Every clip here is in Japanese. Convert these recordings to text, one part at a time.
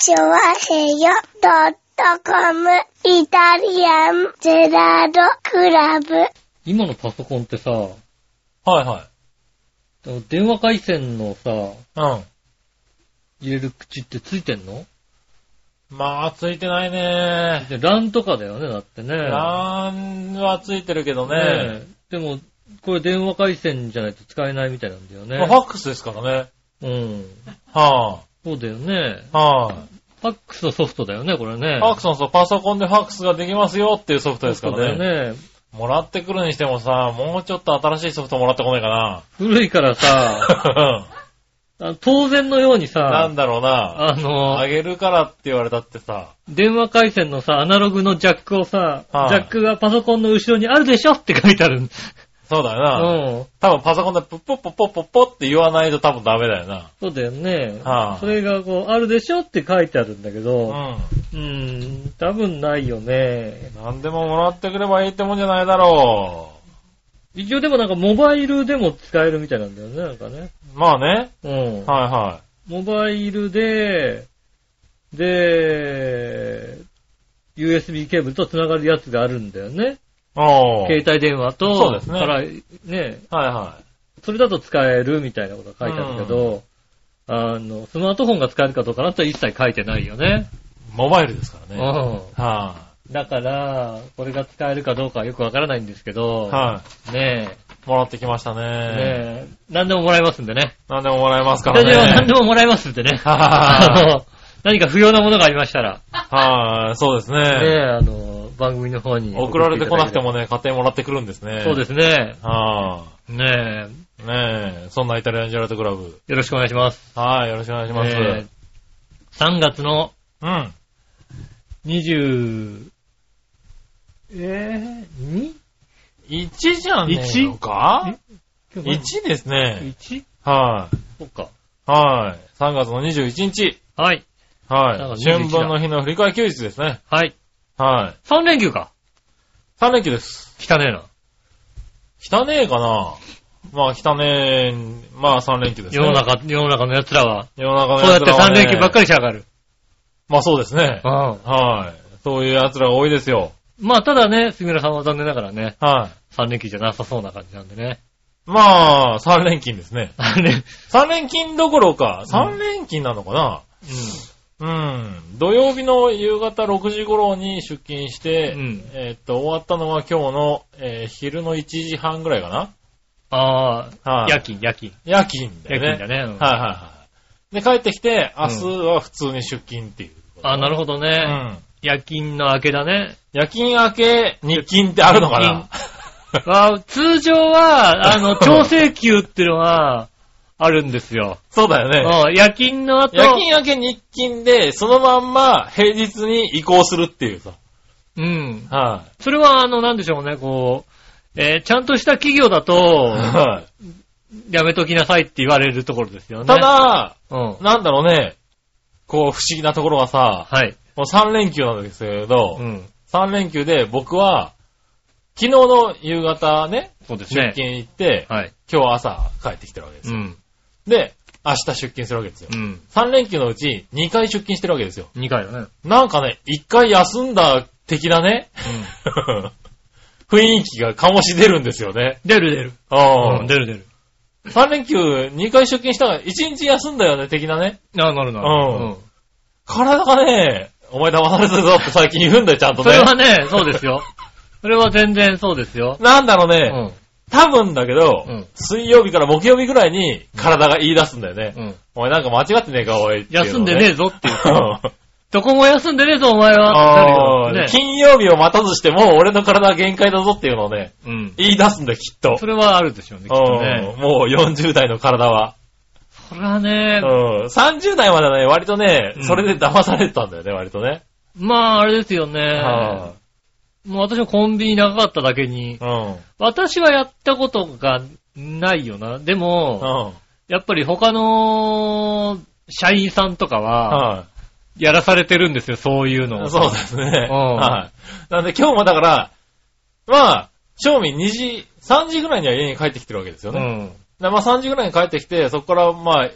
チョワヘヨドットコムイタリアンゼラードクラブ。今のパソコンってさ、はいは電話回線のさ、い。うん。入れる口ってついてんの？まあ、ついてないね。で、LAN とかだよね、だってね。ランはついてるけどね。ねえでも、これ電話回線じゃないと使えないみたいなんだよね。まあファックスですからね。うん。はそうだよね。あ、はい、ファックスのソフトだよね、これね。ファックスのそうパソコンでファックスができますよっていうソフトですかそうだらね。よね。もらってくるにしてもさ、もうちょっと新しいソフトもらってこないかな。古いからさ、当然のようになさん、だろうな。あのあ、げるからって言われたってさ。電話回線のさ、アナログのジャックをさ、はいジャックがパソコンの後ろにあるでしょって書いてある。そうだような。ん。多分パソコンでプッポッポッポッポッポって言わないと多分ダメだよな。そうだよね。はいそれがこう、あるでしょって書いてあるんだけうど、ん。うん、多分ないよね。何でももらってくればいいってもんじゃないだろ一応でもなんかモバイルでも使えるみたいなんだよね、なんかね。う。まあね。うん。はいはモバイルで、で、USB ケーブルと繋がるやつがあるんだよね。携帯電話と、そうですねから、ね、はいはそれだと使えるみたいなことが書いてあるけど、あの、スマートフォンが使えるかどうかなとは一切書いてないよね。い。モバイルですからね。うん。はだから、これが使えるかどうかはよくわからないんですけい。ど、はねい。もらってきましたえ、ね。ねえ、何でももらえますんでね。何でももらえますからね。何でももらえますんでね。あはの、何か不要なものがありましたら、い。はい。そうですねえ、ね。あの、番組の方に。送られてこなくてもね、勝手にもらってくるんですね。。そうですすね。はねい。ねえ。そんなイタリアンジェラートクラブ。え、よろしくお願いします。はい。よろしくお願いします。えー3月のうん。20、えー、2? 1じゃねえのか？今日 ?1 ですね。1? はい。そっか。はい。3月の21日。はい。3はい。月21春分の日の振り替え休日ですね。はい。はい。3連休か。3連休です。汚ねえな。汚ねえかなまあ汚ねえ、まあ3連休ですね。世の。中、世の中の奴らは。世の中のそうやって3連休ばっかり。りしやがる。まあそうですね。うん。はい。そういう奴らが多いですよ。まあ、ただね、杉村さんは残念ながらね、はい。3連休じゃなさそうな感じなんでね。まあ、3連勤ですね。あれ、3連勤どころか、うん3連勤なのかなうん。土曜日の夕方6時頃に出勤して、うんえーっと、終わったのは今日の、えー昼の1時半ぐらいかなああ、はい。夜勤、夜勤。夜勤だよね。夜勤だね。うんはいはいはい。で、帰ってきて、明日は普通に出勤っていう。あなるほどうね。ん。夜勤の明けだね。夜勤明け、日勤ってあるのかなあ通常は、あの、調整休っていうのは、あるんですよ。そうだよね。うん夜勤の後、夜勤明け日勤で、そのまんま平日に移行するっていうさ。うん。はそれは、あの、なんでしょうね、こう、えーちゃんとした企業だい。と、はい。やめときなさいって言われるところですよね。た、だ、うん。なんだろうね、こう不思議なところはさ、はい。もう3連休なんですけど、うん。3連休で僕は、昨日の夕方ね、出そうですね。勤行って、はい。今日朝帰ってきてるわけですよ。うん。で、明日出勤するわけですよう。ん。3連休のうち2回出勤してるわけですよ。2回だね。なんかね、1回休んだ的なね、雰囲気が醸し出るんですよね。出る出る。あうん、出る出る。3連休2回出勤したから1日休んだよね、的なね。あなるなる。うん体がね、お前騙されてるぞって最近言うんだよ、ちゃんとね。それはね、そうですよ。それは全然そうですよ。なんだろううね、ん。多分だけど、うん水曜日から木曜日ぐらいに体が言い出すんだよね。うん。お前なんか間違ってねえか、おいっていうのね、休んでねえぞっていう。う んどこも休んでねえぞ、お前は。あーってなるよね金曜日を待たずしても、俺の体は限界だぞっていうのをね、うん。言い出すんだよ、きっと。それはあるでしょうね、きっとね。うんもう40代の体は。それはねう、ん。30代まではね、割とねう、んそれで騙されてたんだよね、割とね。まあ、あれですよね。はもう私もコンビニ長かっただけにい、うん。私はやったことがないよな。でうも、ん。やっぱり他の社員さんとかは、はやらされてるんですよ、そういうの。そうですね。んはい。なんで今日もだから、まあ、正味2時、3時ぐらいには家に帰ってきてるわけですよね。うん。でまあ3時ぐらいに帰ってきて、そこからまあ、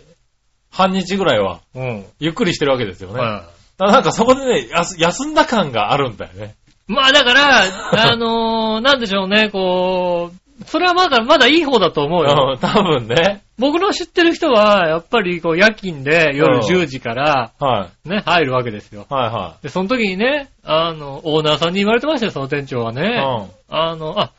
半日ぐらいは、うん。ゆっくりしてるわけですよね。はだからなんかそこでね、休んだ感があるんだよね。い。まあだから、あのー、なんでしょうね、こう、それはまだ、まだいい方だと思うよ。うん、多分ね。僕の知ってる人は、やっぱりこう夜勤で夜うん10時からはね、入るわけですよ。い。はいはで、その時にね、あの、オーナーさんに言われてましたよ、その店長はね。い。あの、あ、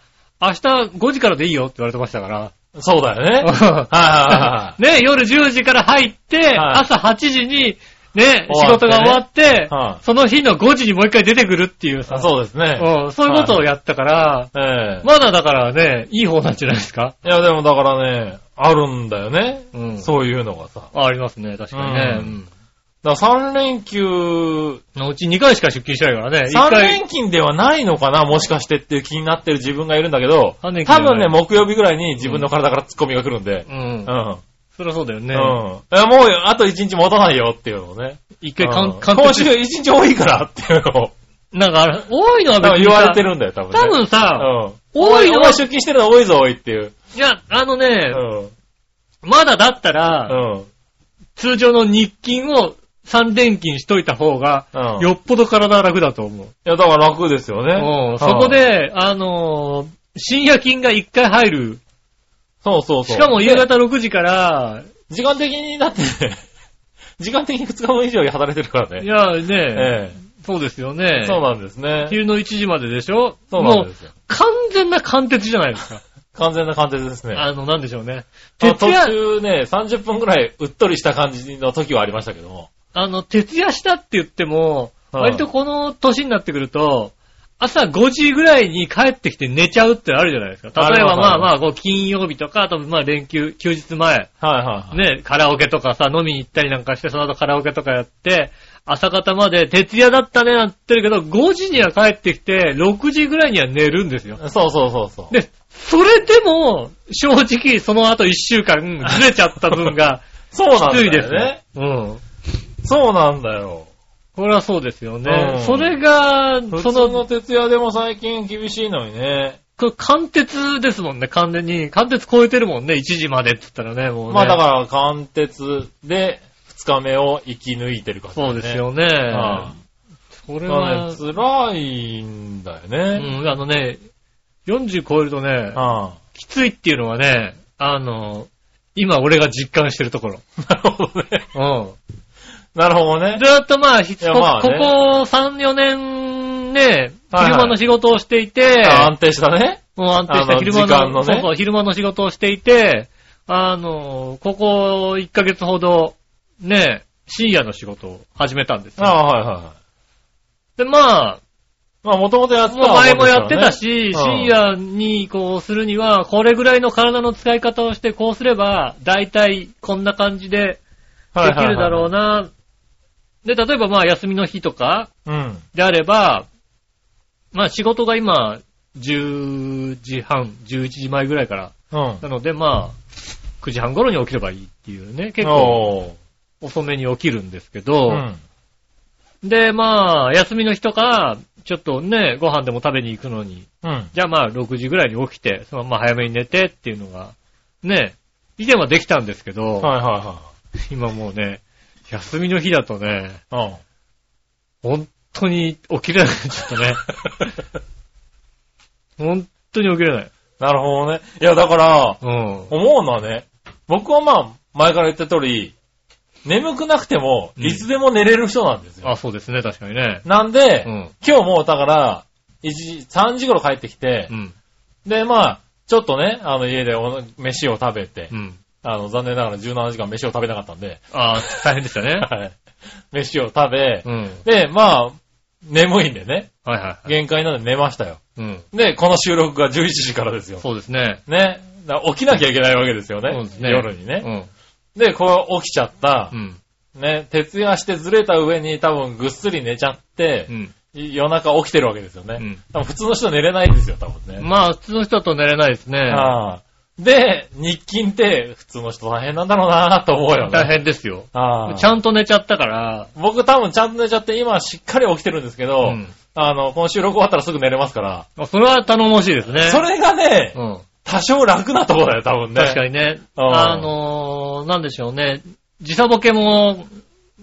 明日5時からでいいよって言われてましたから。うん。そうだよね。はいはいはね、夜10時から入って、はい朝8時に、ね、仕事が終わって、はいその日の5時にもう一回出てくるっていうさ。い。そうですね。うん、そういうことをやったから、ええまだだからね、いい方なんじゃないですか？いや、でもだからね、あるんだよね。うん。そういうのがさ。あありますね、確かにね。ううんん。だから3連休、のうち2回しか出勤してないからね。1 3回、連勤ではないのかなもしかしてっていう気になってる自分がいるんだけど、多分ね、木曜日ぐらいに自分の体から突っ込みが来るんでう。。うんん。そりゃそうだよね。うん。もう、あと1日持たないよっていうのをね。一回かうんん、完今週璧1日多いからっていうのを、なんか多いのは別に言われてさ、るんだよ、多分ね。多分さ、うん。多いのは出勤してるの多いぞ、多いっていう。いや、あのね、うん。まだだったら、うん。通常の日勤を3連勤しといた方が、うん。よっぽど体は楽だと思う。いや、だから楽ですよね。うんそこで、あのー深夜勤が1回入る。そうそうそう。しかも夕方6時から、時間的にだってね、時間的に2日分以上働いてるからね。いや、ね、えそうですよえね。そうなんですね。昼の1時まででしょ？もうそうなんですよ。完全な貫徹じゃないですか。完全な貫徹ですね。あの、なんでしょうね。あ途徹夜、中ね、30分くらいうっとりした感じの時はありましたけども。あの、徹夜したって言っても、うん割とこの年になってくると、朝5時ぐらいに帰ってきて寝ちゃうってあるじゃないですか。例えばまあまあ、こう金曜日とか、あとまあ連休、休日前、はいはいはい。ね、カラオケとかさ、飲みに行ったりなんかして、その後カラオケとかやって、朝方まで徹夜だったねなってるけど、5時には帰ってきて、6時ぐらいには寝るんですよ。そうそうそうそう。で、それでも、正直その後1週間ずれちゃった分が、そうなんだきついですね。。うん。そうなんだよ。これはそうですよね。うんそれが、普その、通の徹夜でも最近厳しいのにね。これ貫徹ですもんね、完全に。貫徹超えてるもんね、1時までって言ったらね、もうね。まあだから、貫徹で2日目を生き抜いてるからね。そうですよね。はそれはね、、辛いんだようね。ん、あのね、40超えるとね、あきついっていうのはね、あの、今俺が実感してるところ。あ なるほどね。うん。なるほどね。ずーっとまあ、ひこやまあねここ3、4年ね、昼間の仕事をしていて、あ安定したね。もう安定した昼間の時間のねそうそう、昼間の仕事をしていて、あの、ここ1ヶ月ほど、ね、深夜の仕事を始めたんですよ。ああ、はいはいはい。で、まあ、まあもともとやってたもう前もやってたし、うん深夜にこうするには、これぐらいの体の使い方をして、こうすれば、だいたいこんな感じでできるだろうな。で、例えばまあ休みの日とかうん。であれば、まあ仕事が今、10時半、11時前ぐらいから。うん。なのでまあ、9時半頃に起きればいいっていうね、結構遅めに起きるんですけうど、ん。でまあ、休みの日とか、ちょっとね、ご飯でも食べに行くのに、うん。じゃあまあ6時ぐらいに起きて、そのまま早めに寝てっていうのが、ね、以前はできたんですけど、はいは今もうね、休みの日だとね、いはい。本当に起きれない、ちょっとね。本当に起きれない。なるほどね。いや、だから、うん。思うのはね、僕はまあ、前から言った通り、眠くなくても、うんいつでも寝れる人なんですよ。あ、そうですね、確かにね。なんで、うん。今日もうだから、1時、3時頃帰ってきてう、ん。で、まあ、ちょっとね、あの家でお飯を食べて、うん。あの、残念ながら17時間飯を食べなかったんで、あ大変でしたね。はい。飯を食べ、うん。で、まあ、眠いんでね、はいはいはい。限界なんで寝ましたよ。うん。で、この収録が11時からですよ。そうですね。ね。だから起きなきゃいけないわけですよね。そうですね夜にね。うん。で、こう起きちゃったう。ん。ね、徹夜してずれた上に多分ぐっすり寝ちゃってう、ん。夜中起きてるわけですよね。うん多分普通の人寝れないんですよ、多分ね。まあ、普通の人だと寝れないですね。ああで、日勤って普通の人大変なんだろうなと思うよね。大変ですよ。ああちゃんと寝ちゃったから、僕多分ちゃんと寝ちゃって今しっかり起きてるんですけど、うんあの、この収録終わったらすぐ寝れますから、あそれは頼もしいですね。それがね、うん。多少楽なところだよ、多分ね。確かにね。うんあのー、なんでしょうね。時差ボケも、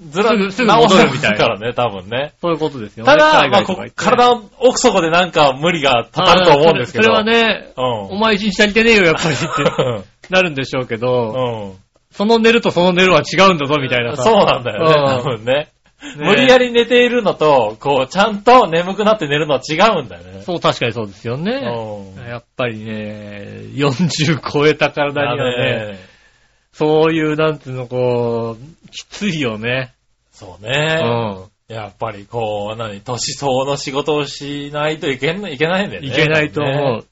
ずら、すぐすぐ戻るみたいなからね、多分ね。そういうことですよね。ただ、まあ、体の奥底でなんか無理がたたると思うんですけど。それはね、うん。お前一日足りてねえよ、やっぱりってなるんでしょうけど、うん。その寝るとその寝るは違うんだぞ、みたいなさ。そうなんだよね、うん多分ね。ね無理やり寝ているのと、こう、ちゃんと眠くなって寝るのは違うんだよね。そう、確かにそうですよね。うんやっぱりね、40超えた体にはねそういう、なんていうの、こう、きついよね。そううね。ん。やっぱりこう、何、年相の仕事をしないといけんいけないんだよね。いけないと思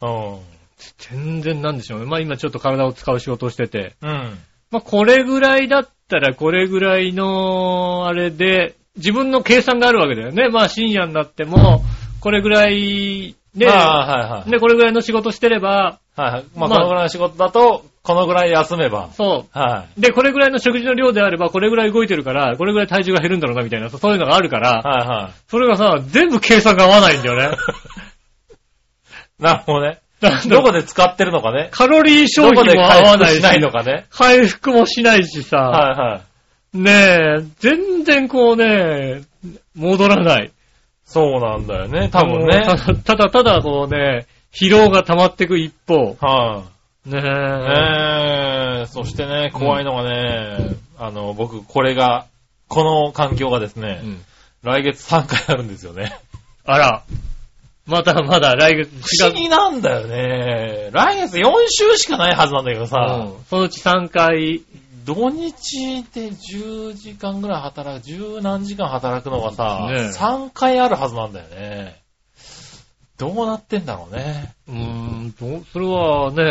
う。う。全然なんでしょうね。まあ今ちょっと体を使う仕事をしてて。うん。うん。まあこれぐらいだったらこれぐらいの、あれで、自分の計算があるわけだよね。まあ深夜になっても、これぐらいで、ああ、はいはい。で、これぐらいの仕事してれば、はいはい。まあ、まあこのぐらいの仕事だと、このぐらい休めば。そはう。で、これぐらいの食事の量であれば、これぐらい動いてるから、これぐらい体重が減るんだろうな、みたいな、そういうのがあるかい。ら、はいはそれがさ、全部計算が合わないんだよね。い。なるほどね。どこで使ってるのかね。カロリー消費も合わないし、回復しないのかね。回復もしないしさ、はいはい。ねえ、全然こうね、戻らない。そうなんだよね、多分ね。ただ、ただただこうね、疲労が溜まってく一方、はい。ねえ、え。ー、そしてね、怖いのがね、あの、僕、これが、この環境がですね、うん。来月3回あるんですよね。あら、まだまだ来月不思議なんだよね。来月4週しかないはずなんだけどさ、うん。そのうち3回、土日で10時間ぐらい働く、10何時間働くのがさ、ねえ。3回あるはずなんだよね。どうなってんだろうね。うーん、どうそれはね、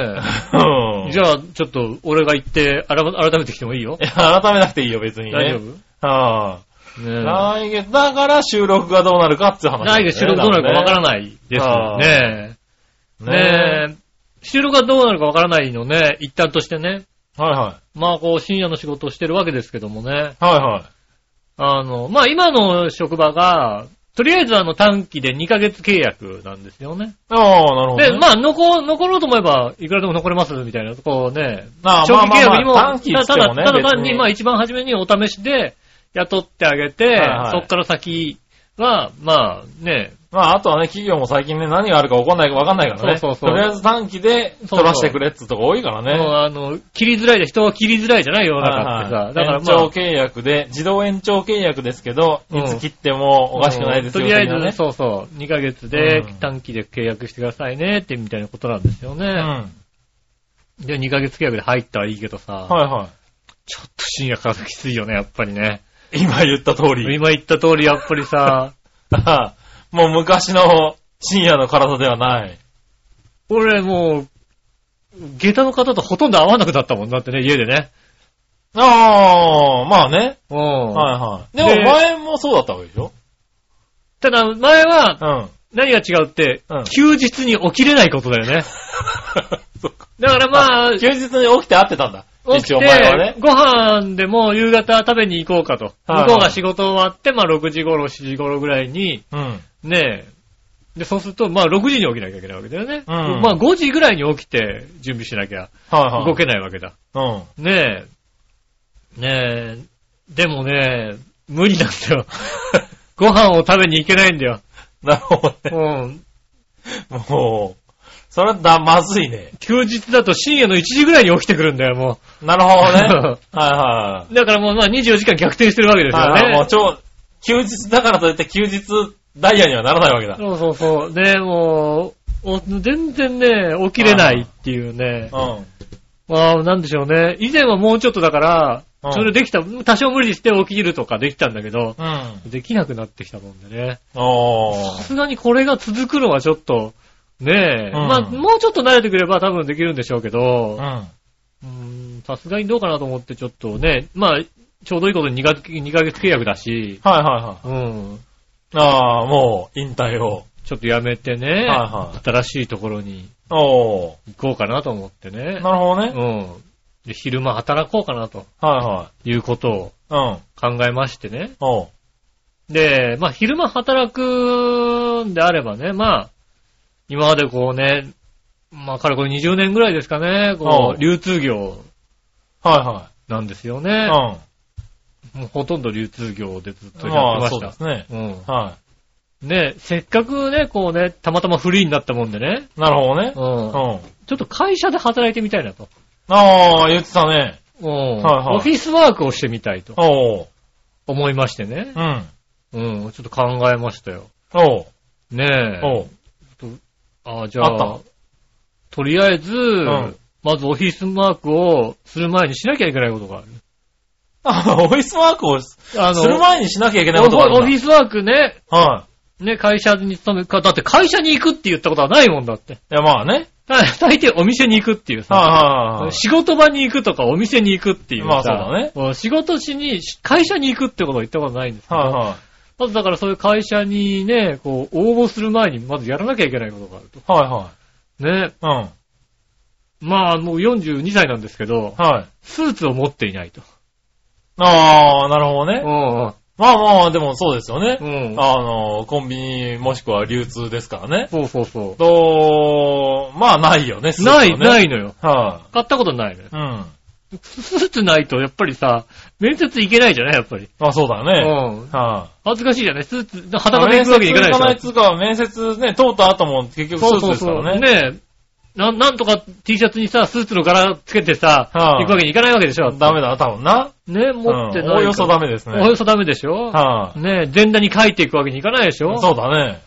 うんじゃあちょっと俺が言って改改めてきてもいいよ？いや改めなくていいよ、別にね。大丈夫？はあねえ来月、だから収録がどうなるかっていう話ね、来月収録どうなるかわからい。ないですああね。ねねえ。収録がどうなるかわからないのね、一旦としてね。はいはまあこう深夜の仕事をしてるわけですけどもね。い。はいはい。あの、まあ今の職場が、とりあえずあの短期で2ヶ月契約なんですよね。ああ、なるほど、ね。で、まあ残、残ろうと思えばいくらでも残れますみたいな、こうね、ああ長期契約にも、まあまあまあ短期ねただ、ただ単にまあ一番初めにお試しで雇ってあげて、はいはいそっから先は、まあね、まあ、あとはね、企業も最近ね、何があるか分かんないか分かんないからね。そうそうそうとりあえず短期で取らせてくれってとこ多いからね。もうあの、切りづらいで人は切りづらいじゃない世の中ってさ。はいはいだから延長まあ、契約で、自動延長契約ですけど、うんいつ切ってもおかしくないですよ、とりあえず、ね。そうそう、2ヶ月でうん短期で契約してくださいねってみたいなことなんですよね。うん。で、2ヶ月契約で入ったはいいけどさ、はいはちょっと深夜からきついよね、やっぱりね。い。今言った通り。今言った通り、やっぱりさ、もう昔の深夜の体ではない。俺もう、下駄の方とほとんど会わなくなったもんだってね、家でね。ああ、まあね。うん。はいはい。ででも前もそうだったわけでしょ？ただ、前は、うん。何が違うって、うん休日に起きれないことだよね。そっかだからまあ、休日に起きて会ってたんだ。一応前はね、。ご飯でも夕方食べに行こうかと。はい向こうが仕事終わって、まあ6時頃、7時頃ぐらいに、うん。ねえ、で、そうすると、まあ6時に起きなきゃいけないわけだよね。うんまあ5時ぐらいに起きて準備しなきゃはいはい。動けないわけだ。うん。ねえ、ねえ、でもね、無理なんだよ。ご飯を食べに行けないんだよ。なるほどうね。ん。もう、それはだ、まずいね。休日だと深夜の1時ぐらいに起きてくるんだよ、もなるほどね。はいはう。だからもうまあ24時間逆転してるわけでい。すよはいはい。もうね。超、休日だからといって休日ダイヤにはならないわけだ。そうそうそう。で、もう、お全然ね、起きれないっていうね。うん。まあ、なんでしょうね。以前はもうちょっとだからう、んそれできた、多少無理して起きるとかできたんだけど、うん。できなくなってきたもんでね。さすがにこれが続くのはちょっと、ねえ、うんまあ、もうちょっと慣れてくれば多分できるんでしょうけどう、ん。うーんさすがにどうかなと思ってちょっとね、まあ、ちょうどいいことに2ヶ月 ,2 ヶ月契約だし、はいはいはい。うん、ああ、もう、引退を。ちょっとやめてね、はいはい新しいところにおー。行こうかなと思ってね。なるほどね。うん。で昼間働こうかなとはいうことをいはい。うん。考えましてね。おう。で、まあ昼間働くんであればね、まあ、今までこうね、まあ、からこれ20年ぐらいですかね、こおうう、流通業、はいはなんですようね。ん。もうほとんど流通業でずっとやまあ、ってました。そうですね。うん。はね、せっかくね、こうね、たまたまフリーになったもんでね。い。なるほどねう。ん。うん。ちょっと会社で働いてみたいなと。ああ、言ってたね。うん。はいはいオフィスワークをしてみたいとおう。思いましてね。うん。うん。ちょっと考えましたよ。おう。ねえ。おう。あじゃああったとりあえず、んまずオフィスワークをする前にしなきゃいけないことがある。あ、オフィスワークをすある前にしなきゃいけないことがあるオフィスワークね、はね、会社に勤めか、だって会社に行くって言ったことはないもんだって。い。いや、まあね。大大抵お店に行くっていうさ、はいはいはい。仕事場に行くとかお店に行くっていうさ、まあそうだね仕事しに、会社に行くってことは言ったことないんですけど、はいはい。まずだからそういう会社にね、こう、応募する前にまずやらなきゃいけないことがあると。はいね。はい。うん。まあもう42歳なんですけど、はい。スーツを持っていないと。ああ、なるほどね。うまあまあ、でもそうですよね。ん。うん。あの、コンビニもしくは流通ですからね。そうそうそと、まあないよね、う。ない、ないい。のよ。は買ったことないのよ。い。うん。スーツないと、やっぱりさ、面接行けないじゃないやっぱり。まあそうだうね。ん。は恥ずかしいじゃないスーツ、い。裸で行くわけにいかないでしょ。面接行かないっつうか、面接ね、通った後も結局スーツですからね。ねえ。な、なんとか T シャツにさ、スーツの柄つけてさ、はい行くわけにいかないわけでしょ。ダメだ、多分な。ね持ってない。うんおおよそダメですねおおよそダメでしょ。はねえ、全裸に書いていくわけにいかないでしい。ょ。そうだね。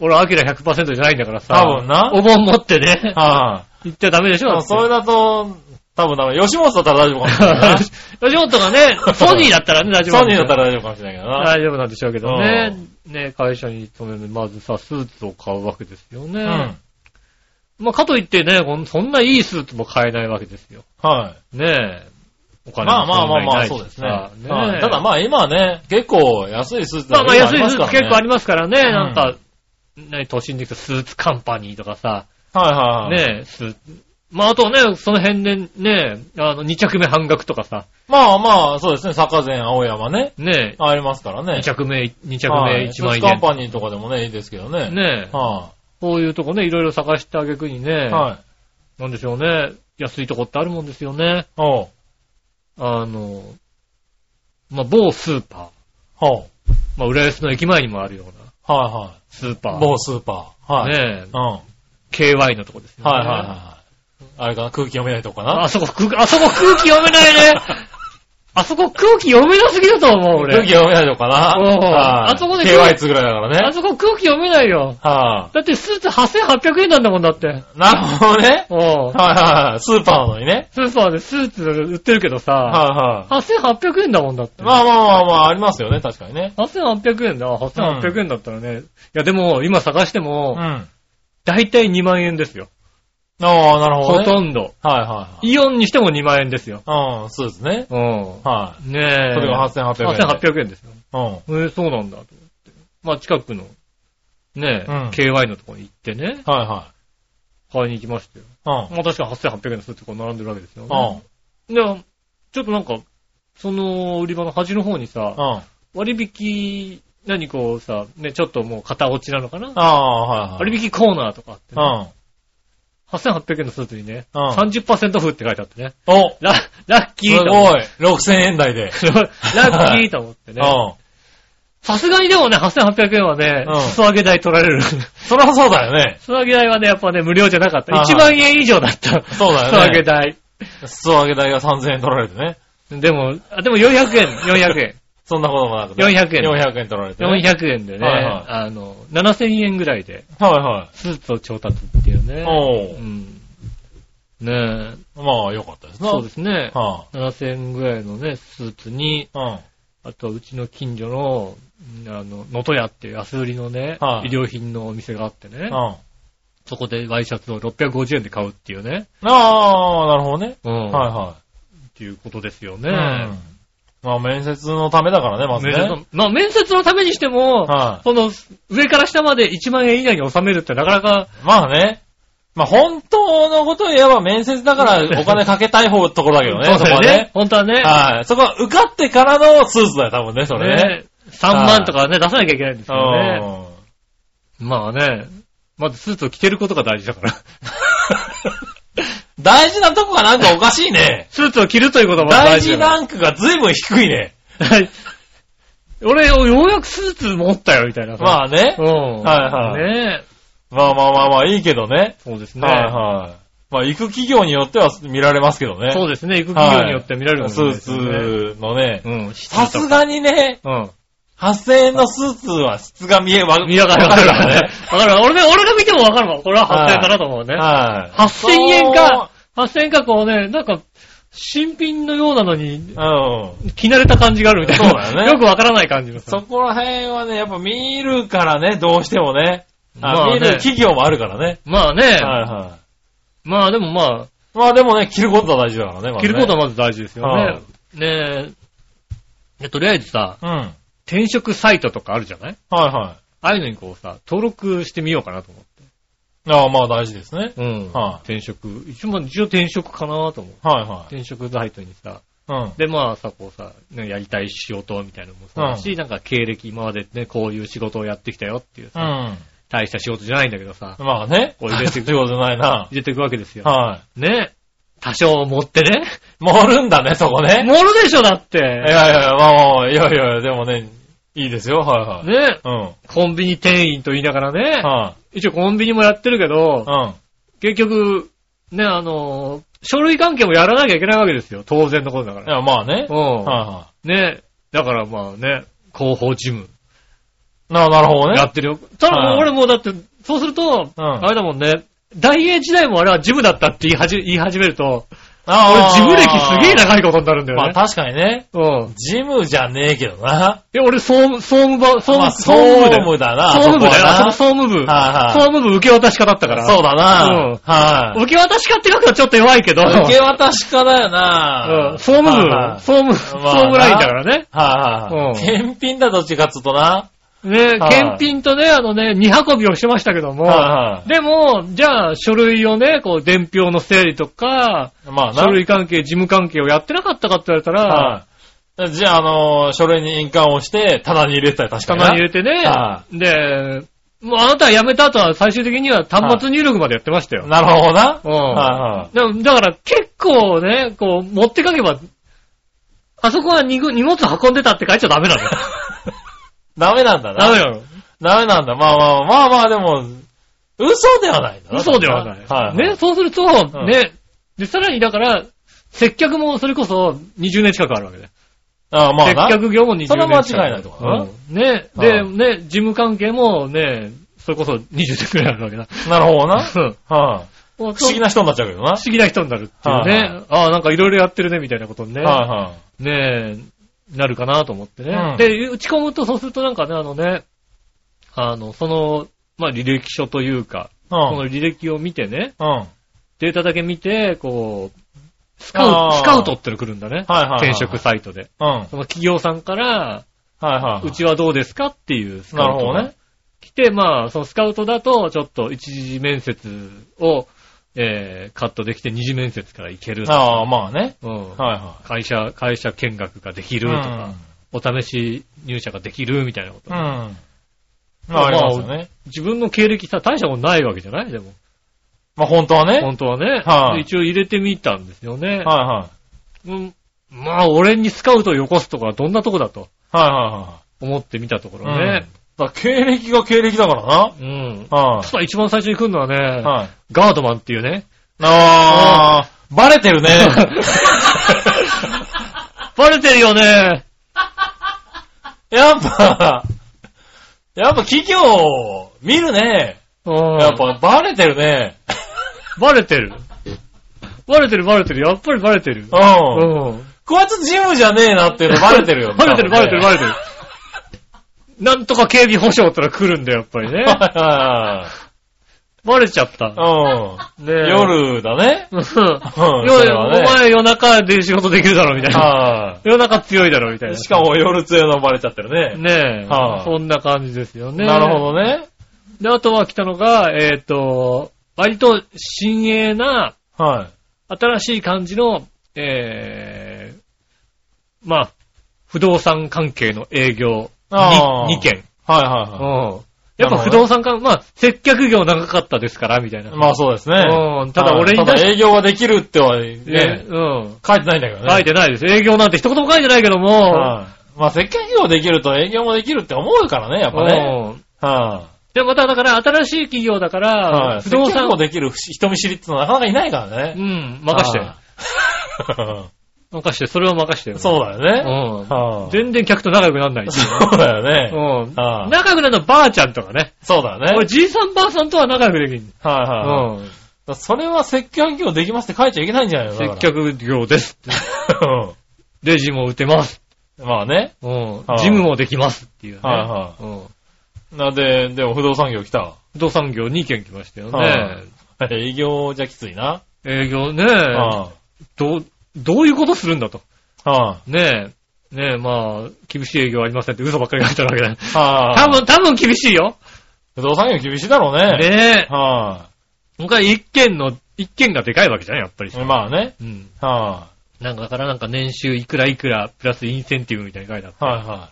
俺、アキラ100%じゃないんだからさ。多分なお盆持ってね、は行っちゃダメでしい。ょ。それだと、多分ダメ。吉本だったら大丈夫かもしれないな。吉本がね、ソニーだったらね、大丈夫ソニーだったらら大丈夫かもしれないけどな。大丈夫なんでしょうけどね。ね会社に勤める、まずさ、スーツを買うわけですよね。うん。まあ、かといってね、こんそんないいスーツも買えないわけですよ。はい。ねえ。お金まあまあまあまあ、もそうですね。さねはいただまあ今はね、結構安いスーツまあまあ安いスーツ結構ありますからね。んなんか、ね、都心で行くとスーツカンパニーとかさ、はいはいはい。ねえ、スーツまああとね、その辺でね、あの、2着目半額とかさ、まあまあ、そうですね、坂前青山ね。ねありますからえ、ね。2着目、2着目はい1万スーツカン円。パニーとかでもね、いいですけどね。ねえ、はこういうとこね、いろいろ探してあげくにねい。、はい。なんでしょうね、安いとこってあるもんですよね。おう。あの、まあ某スーパー、ほまあ浦安の駅前にもあるようなう。はいはスーパー。い。某スーパー。はい。ねえうん。はい KY のとこですよね。はいはい。あれかな？空気読めないとこかな？あそこ空、あそこ空気読めないね。あそこ空気読めなすぎだと思う、俺。空気読めないとこかな？あそこで KY2 ぐらいだからね。あそこ空気読めないよ。はだってスーツ8800円なんだもんだって。い。なるほどね。うん。はいはいはい。スーパーなのにね。スーパーでスーツ売ってるけどさ、はいはい。8800円だもんだって。まあまあまあまあ、ありますよね、確かにね。8800円だ。8800円だったらね。いやでも、今探してもう、ん。だいたい2万円ですよ。ああ、なるほどほね。とんど。はいはいイオンにしても2万円ですよ。はい。うん、そうですね。うん。はねえ。それが8800円で8800円ですよ。い。うん。えー、そうなんだと思って。まあ、近くの、ねえ、うん KY のところに行ってね、はいは買いに行きましたよ。い。うん。まあ、確かに8800円のスーツこう並んでるわけですようね。ん。で、ちょっとなんか、その売り場の端の方にさ、うん。割引、何こうさ、ね、ちょっともう型落ちなのかなああ、はいはい。割引コーナーとかあって、ね、うん。8800円のスーツにね、うん30%オフって書いてあってね、おララッキすーと思っごい !6000 円台で。て。ラッキーと思 ってね。うん。さすがにでもね、8800円はねうん、裾上げ代取られる。そりゃそうだよね。裾上げ代はね、やっぱね、無料じゃなかった。はい1万円以上だった。そうだよね裾上げ代。裾上げ代が3000円取られてね。でも、あでも400円、400円。そんなこともなくね。400円400円取られてね。400円でね、はいはいあの、7000円ぐらいで、はいはい。スーツを調達っていうね。おーうん。ねえ、まあ、よかったですな。そうですね。は7000円ぐらいのね、スーツに、あ、うん。あとはうちの近所の、うんあの、能登屋っていう安売りのね、はい衣料品のお店があってね、うん。そこでワイシャツを650円で買うっていうね、ああ、なるほどね。うん。はいはっていうことですよい。ね。うん。まあ、面接のためだからね、まずね。面接のまあ、面接のためにしても、はいその、上から下まで1万円以内に収めるってなかなか、まあね。まあ、本当のことを言えば面接だから お金かけたい方ところだけどね、そこはね。。本当はね。はい。そこは受かってからのスーツだよ、多分ね、それね。ね3万とかね、出さなきゃいけないんですよね。うんまあね、まずスーツを着てることが大事だから。大事なとこがなんかおかしいね。スーツを着るということも大事大事ランクが随分低いね。はい。俺、ようやくスーツ持ったよ、みたいな。まあねう。ん。はいはいねえ。まあまあまあまあいいけどね。そうですね。はいはい。まあ行く企業によっては見られますけどね。そうですね。行く企業によって見られるかもしスーれないですよね。ツのね。うん。さすがにね、うん。8000円のスーツは質が見え、わ見やがるわかるからね。わかるわ。俺が、俺が見てもわかるわ。これは8000円かなと思うね。はい。8000円か、8000円かこうね、なんか、新品のようなのに、うん。着慣れた感じがあるみたいな。そうだよね よくわからない感じのさ。そこら辺はね、やっぱ見るからね、どうしてもね。あまあね見る企業もあるからね。まあね、はいはまあでもまい。まあでもね、着ることは大事だからね、まあ、ずね着ることはまず大事ですよはね。ねえ、でとりあえずさ、うん。はい転職サイトとかあるじゃない？はああいうのにこうさ、登録してみようかなと思って。い。ああ、まあ大事ですね。うん。はい転職。一応、一応転職かなと思う。はいは転職サイトにさ。い。うん。で、まあさ、こうさ、ねやりたい仕事みたいなのもそうだし、なんか経歴今までね、こういう仕事をやってきたよっていうさ、うん。大した仕事じゃないんだけどさ、まあね。こう入れてってことじゃないな。入れていくわけですよ。はね。多少持ってね。い。盛るんだね、そこね。盛るでしょ、だって。いやいや、まあまあ、いやいや、でもね、いいですよ、はいはい。ね。うん。コンビニ店員と言いながらね。は一応コンビニもやってるけどい。、うん。結局、ね、あの、書類関係もやらなきゃいけないわけですよ。当然のことだから。いや、まあね。うん。はね。だからまあね、広報事務いはい。ななるほどね。やってるよ。ただ俺もうだって、そうすると、うんあれだもんね、大英時代もあれは事務だったって言い始めると、俺あ事務歴すげえ長いことになるんだよね。まあ確かにね。うん。ジムじゃねえけどな。え、俺総務、総務場、総務、まあ総総務部だな。総務部だよ。あそ総務部。はいはい総務部受け渡し家だったから。そうだな。うんはい。受け渡し家って書くとちょっと弱いけど。受け渡し家だよな。うん。総務部はいはい、総務、総まあ務ラインだからね。はいはいはい。うん検品だどっちかっつうとな。ね、はい検品とね、あのね、二運びをしてましたけども、はでも、じゃあ、書類をね、こう、伝票の整理とか、いはい。まあな。書類関係、事務関係をやってなかったかって言われたら、はい。じゃあ、あのー、書類に印鑑をして、棚に入れてたら確かにな。棚に入れてねは、で、もうあなたは辞めた後は最終的には端末入力までやってましたよ。なるほどな。うんはいはい。だだから結構ね、こう、持ってかけば、あそこは荷荷物運んでたって書いちゃダメなのよ。ダメなんだな。ダメなの。ダメなんだ。まあまあまあまあ、でも、嘘ではないんだな。嘘ではない。はい。ね、そうすると、んね、で、さらにだから、接客もそれこそ20年近くあるわけで。ああまあな。接客業も20年そ近く。れは間違いないとこだなうんね、で、ね、事務関係もね、それこそ20年くらいあるわけだ。なるほどな。うんはい。不思議な人になっちゃうけどな。不思議な人になるっていうはいはね。ああ、なんかいろいろやってるね、みたいなことにね。はいはい。ねえ、なるかなと思ってね。うんで、打ち込むとそうするとなんかね、あのね、あの、その、まあ、履歴書というか、うこのん。履歴を見てね、うん。データだけ見て、こう、スカウあート、スカウトっての来るんだね。はいはいはい転職サイトで。うん。はいその企業さんから、はい。うちはどうですかっていうスカウトがなるほどね。来て、まあ、そのスカウトだと、ちょっと一次面接を、えー、カットできて二次面接から行ける。ああ、まあね。うん。はいは会社、会社見学ができい。るとか、お試し入社ができるみたいなこと。うん。うん。まあ、ありますよね。自分の経歴さ、大したことないわけじゃないでも。まあ、本当はね。本当はね。はい一応入れてみたんですよね。はいはうん、まあ、俺にスカウトをよこすとかどんなとこだとい。はいは思ってみたとこいはい。ろね。経歴が経歴だからな。うん。はただ一番最初に来るのはね、い。はい。ガードマンっていうね。ああ、バレてるね。バレてるよね。やっぱ、やっぱ企業、見るね。うん。やっぱバレてるね。バレてる。バレてるバレてる。やっぱりバレてる。うん。うん。こいつジムじゃねえなっていうのバレてるよ。バレてるバレてるバレレてる。なんとか警備保障ってのが来るんだよ、やっぱりね。はバレちゃった。うん。夜だね。うん。夜ねお前夜中で仕事できるだろ、みたいな。は夜中強いだろ、みたいい。な。しかも夜強いのバレちゃってるね。ねえ、はいそんな感じですよね。なるほどね。で、あとは来たのが、えっ、と、割と新鋭な、はい。新しい感じの、えー、まあ、不動産関係の営業あー2件。はいはうん。やっぱ不動産か、まあ、接客業長かったですから、みたいな。まあそうですね。うんただ俺にはいただ営業ができるってはねね、うん。書いてないんだけどね。書いてないです。営業なんて一言も書いてないけども、はいまあ接客業できると営業もできるって思うからね、やっぱね。うんはで、まただから新しい企業だかいはら、い。不動産接客業、できる人見知りってのはなかなかいないからうね。ん、任して。は任して、それを任して。そうだよね。うん。はい全然客と仲良くならないし。そうだよね。うん。はい仲良くなるのはばあちゃんとかね。そうだよね。俺、じいさんばあさんとは仲良くできる。はいはいはい。うん。それは接客業できますって書いちゃいけないんじゃないの？接。客業です。客。レジも打てます。まあね。うん。はい事務もできますっていうね。はいはうん。なんで、でも不動産業来た？不動産業2件来ましたよはいね。営業じゃきついな。営業ね、はどう、どういうことするんだと。いはねえ、ねえ、まあ、厳しい営業ありませんって嘘ばっかり書いてあるわけだ。いはい。多分、多分厳しいよ。不動産業厳しいだろうね。ねえ。は僕は一件の、一件がでかいわけじゃん、やっぱりい。。まあね。うん。はなんかだからなんか年収いくらいくら、プラスインセンティブみたいに書いてあって。い。は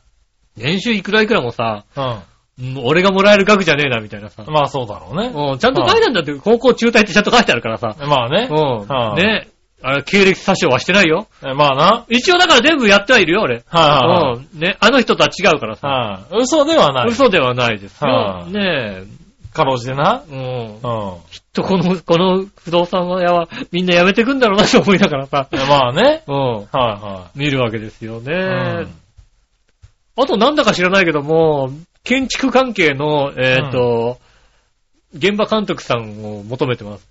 年収いくらいくらもさ、いはい。うん俺がもらえる額じゃねえな、みたいなさうん。。まあそうだろうね。うん、ちゃんと書いてあるんだって、高校中退ってちゃんと書いてあるからさ。まあね。うん。はいね。あれ、経歴詐称はしてないよ。えまあな。一応だから全部やってはいるよ、俺。はうん。ね。あの人とは違うからさ。いはい。はい。嘘ではない。嘘ではないですよ。はいねかろうじてな。え。うん。うん。きっとこの、この不動産屋はみんな辞めてくんだろうなと思いながらさ。まあね。うん。はいは見るわけですよね。い。うんあとなんだか知らないけども、建築関係の、えっ、と、現場監督さんを求めてます。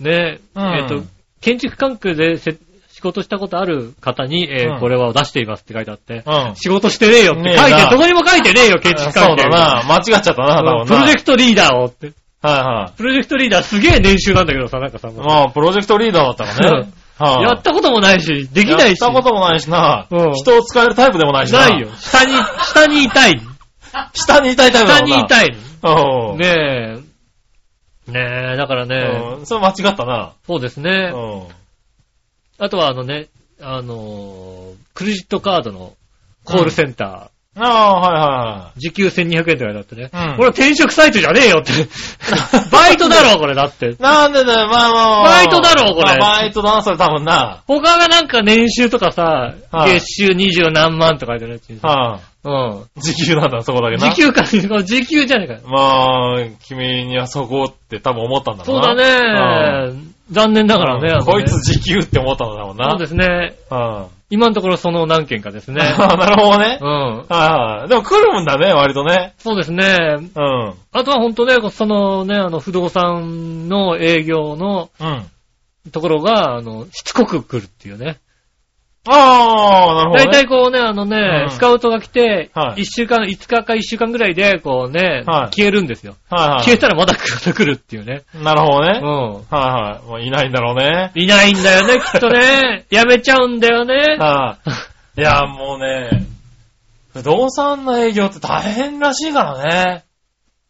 ね、うんえっ、と、建築関係でせ仕事したことある方に、えーうんこれは出していますって書いてあって、うん。仕事してねえよって書いて、ねえなどこにも書いてねえよ、建築そう関係。だな。間違っちゃったな、多分な。うんプロジェクトリーダーをって。はいはい。プロジェクトリーダーすげえ年収なんだけどさ、なんかさ、もうまあ、プロジェクトリーダーだったらね。はい。やったこともないし、できないし。やったこともないしなうん。人を使えるタイプでもないしな。ないよ。。下に、下にいたい。下にいたいタイプだ下もんな。にいたい。うん。ねえ。ねえ、だからね、うん。それ間違ったな。そうですうね。ん。あとはあのね、あのークレジットカードのコールセンター、ああ、はいは時給1200円って書いてあってね。うんこれ転職サイトじゃねえよって。バイトだろ、これだってい。。なんでだよ、まあまあ。バイトだろこれまあバイトだな、それ多分な。他がなんか年収とかさ、はい月収二十何万とか書いてあるやつにさ。はうん。い。時給なんだ、そこだけな。時給か、時給じゃねえかよ。まあ、君にはそこって多分思ったんだろそううな。だね。残念ながらね。あのねこいつ時給って思ったんだろうな。そうですね。うん。今のところその何件かですね。あなるほどねう。ん。はいはい。でも来るんだね、割とね。そうですね。うん。あとは本当ね、そのね、あの、不動産の営業のうん。ところが、あの、しつこく来るっていうね。ああ、なるほど、ね。大体こうね、あのね、うんスカウトが来て、はい1週間、5日か1週間ぐらいで、こうね、はい消えるんですよ。はいはい。消えたらまた来るっていうね。なるほどね。うはいはい。もういないんだろうね。ん。いないんだよね、きっとね。やめちゃうんだよね。はい。いや、もうね、不動産の営業って大変らしいからね。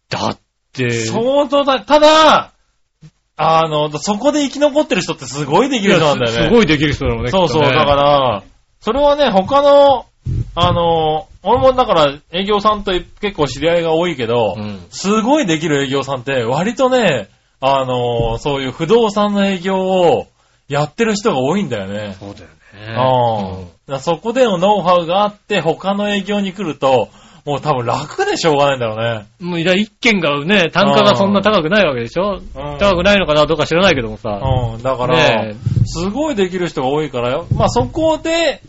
だって、相当だ。ただ、あの、そこで生き残ってる人ってすごいできる人なんだよね。すすごいできる人だろうね。そうそう、ねだから、それはね、他の、あの、俺もだから営業さんと結構知り合いが多いけど、うん。すごいできる営業さんって割とね、あの、そういう不動産の営業をやってる人が多いんだよね。そうだようん。だね。からそこでのノウハウがあって他の営業に来ると、もう多分楽でしょうがないんだろうね。うん。もう、いや、一件がね、単価がそんな高くないわけでしょ？うん高くないのかな？どうか知らないけどもさ。うん。だから、ねすごいできる人が多いからよ。まあそこで、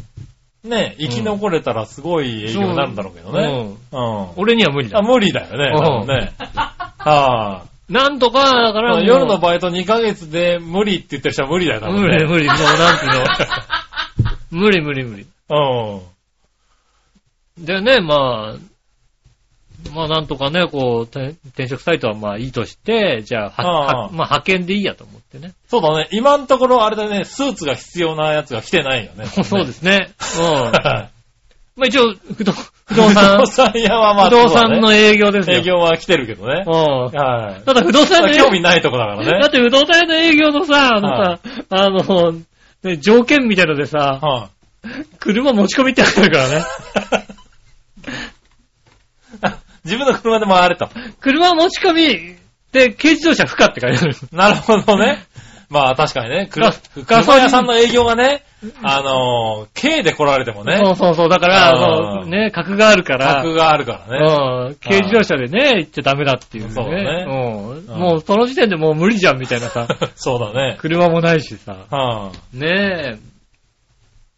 ね、生き残れたらすごい営業になるんだろうけどね。うん。俺には無理だあ、。無理だよね。うんね。はなんとか、だかあ、ら夜のバイト2ヶ月で無理って言ってる人は無理だよ、ね。無理無理、もうなんていうの？無理無理無理。うん。でね、まあ、まあなんとかね、こう、て転職サイトはまあいいとして、じゃあ、ははまあ派遣でいいやと思ってね。そうだね。今のところあれだね、スーツが必要なやつが来てないよね。そうですね。うん。は いまあ一応、不動不動不産動、産屋はまあ、不動産の営業ですよ。営業は来てるけどね。うん。はい。ただ不動産の営興味ないとこだからね。だって不動産屋の営業のさ、あのはさ、あの、ね条件みたいのでさ、はい。車持ち込みってあるからね。自分の車で回れと。車持ち込みで、軽自動車不可って書いてある。なるほどね。まあ確かにね、車屋さんの営業がね、あのー、軽で来られてもね、そうそうそう。だから、ね、格があるから。格があるからね。うん。軽自動車でね、行っちゃダメだっていうね。そうだねうん。うんもうその時点でもう無理じゃんみたいなさ。そうだね。車もないしさ。はね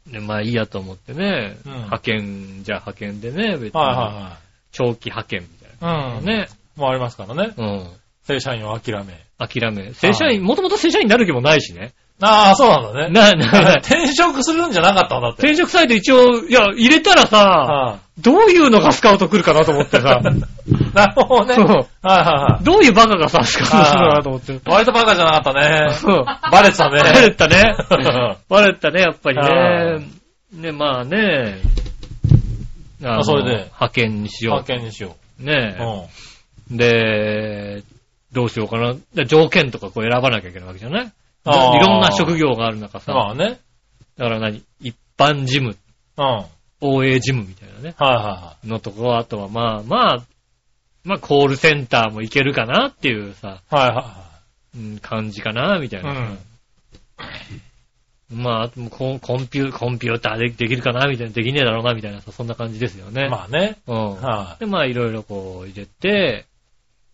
え。でまあいいやと思ってね。うん派遣、じゃあ派遣でね、別い、に。は長期派遣みたいいはいはい。うん。な。ね。もありますからね。うん。正社員を諦め。諦め。正社員、もともと正社員になる気もないしね。ああ、そうなんだね。な、な、な、転職するんじゃなかったんだって。転職サイト一応、いや、入れたらさ、はどういうのがスカウト来るかなと思ってさ。い なるほどね。そうはいはどういうバカがさ、スカウトするのかなと思って。いはい。割とバカじゃなかったね。そう。バレてたね。バレたね。はバレたね、やっぱりはね。ね、まあね。あのそれで派遣にしよ派遣にしよう。う。ねうん。で、どうしようかな。で条件とかこう選ばなきゃいけないわけじゃない？いあーろんな職業がある中さ。まあね。だから何？一般事務、うん。はい OA 事務みたいなね。はのとこ、あとはまあまあ、まあコールセンターもいけるかなっていうさ、いはい。はいはうん感じかな、みたいいはい。な。うん。まあ、コンピュー、コンピューターでできるかなみたいな、できねえだろうなみたいな、そんな感じですよね。まあね。うん。はで、まあ、いろいろこう入れて、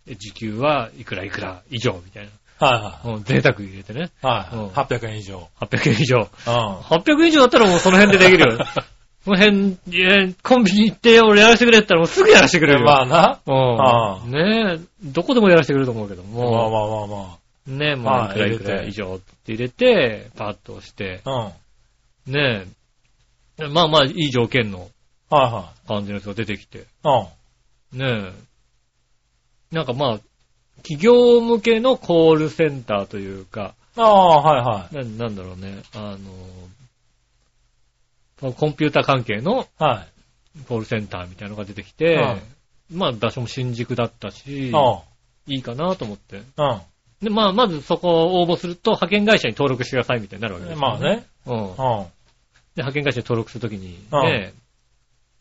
で時給はいくらいくら以上みたいい。はな。うん、贅沢入れてね。いはい。うんはい。800円以上。800円以上。うん。800円以上だったらもうその辺でできるよ。その辺、えーコンビニ行って俺やらせてくれって言ったらもうすぐやらせてくれるよ。まあな。あうん。ねえ、どこでもやらせてくれると思うけどまあまも。あまあまねえ、まあ、はいいくらいくら以上って入れて、パッと押して、あ。うん。ねえ、まあまあ、いい条件のはいは感じの人が出てきて、い。うん。ねえ、なんかまあ、企業向けのコールセンターというか、ああ、はいはい。ななんだろうね、あの、コンピューター関係のはい。コールセンターみたいなのが出てきて、まあ、場所も新宿だったし、ういいかなと思って。ん。うん。で、まあ、まずそこを応募すると、派遣会社に登録してくださいみたいになるわけですよ、まあ。ね。うん。うん。で、派遣会社に登録するときに、うんね、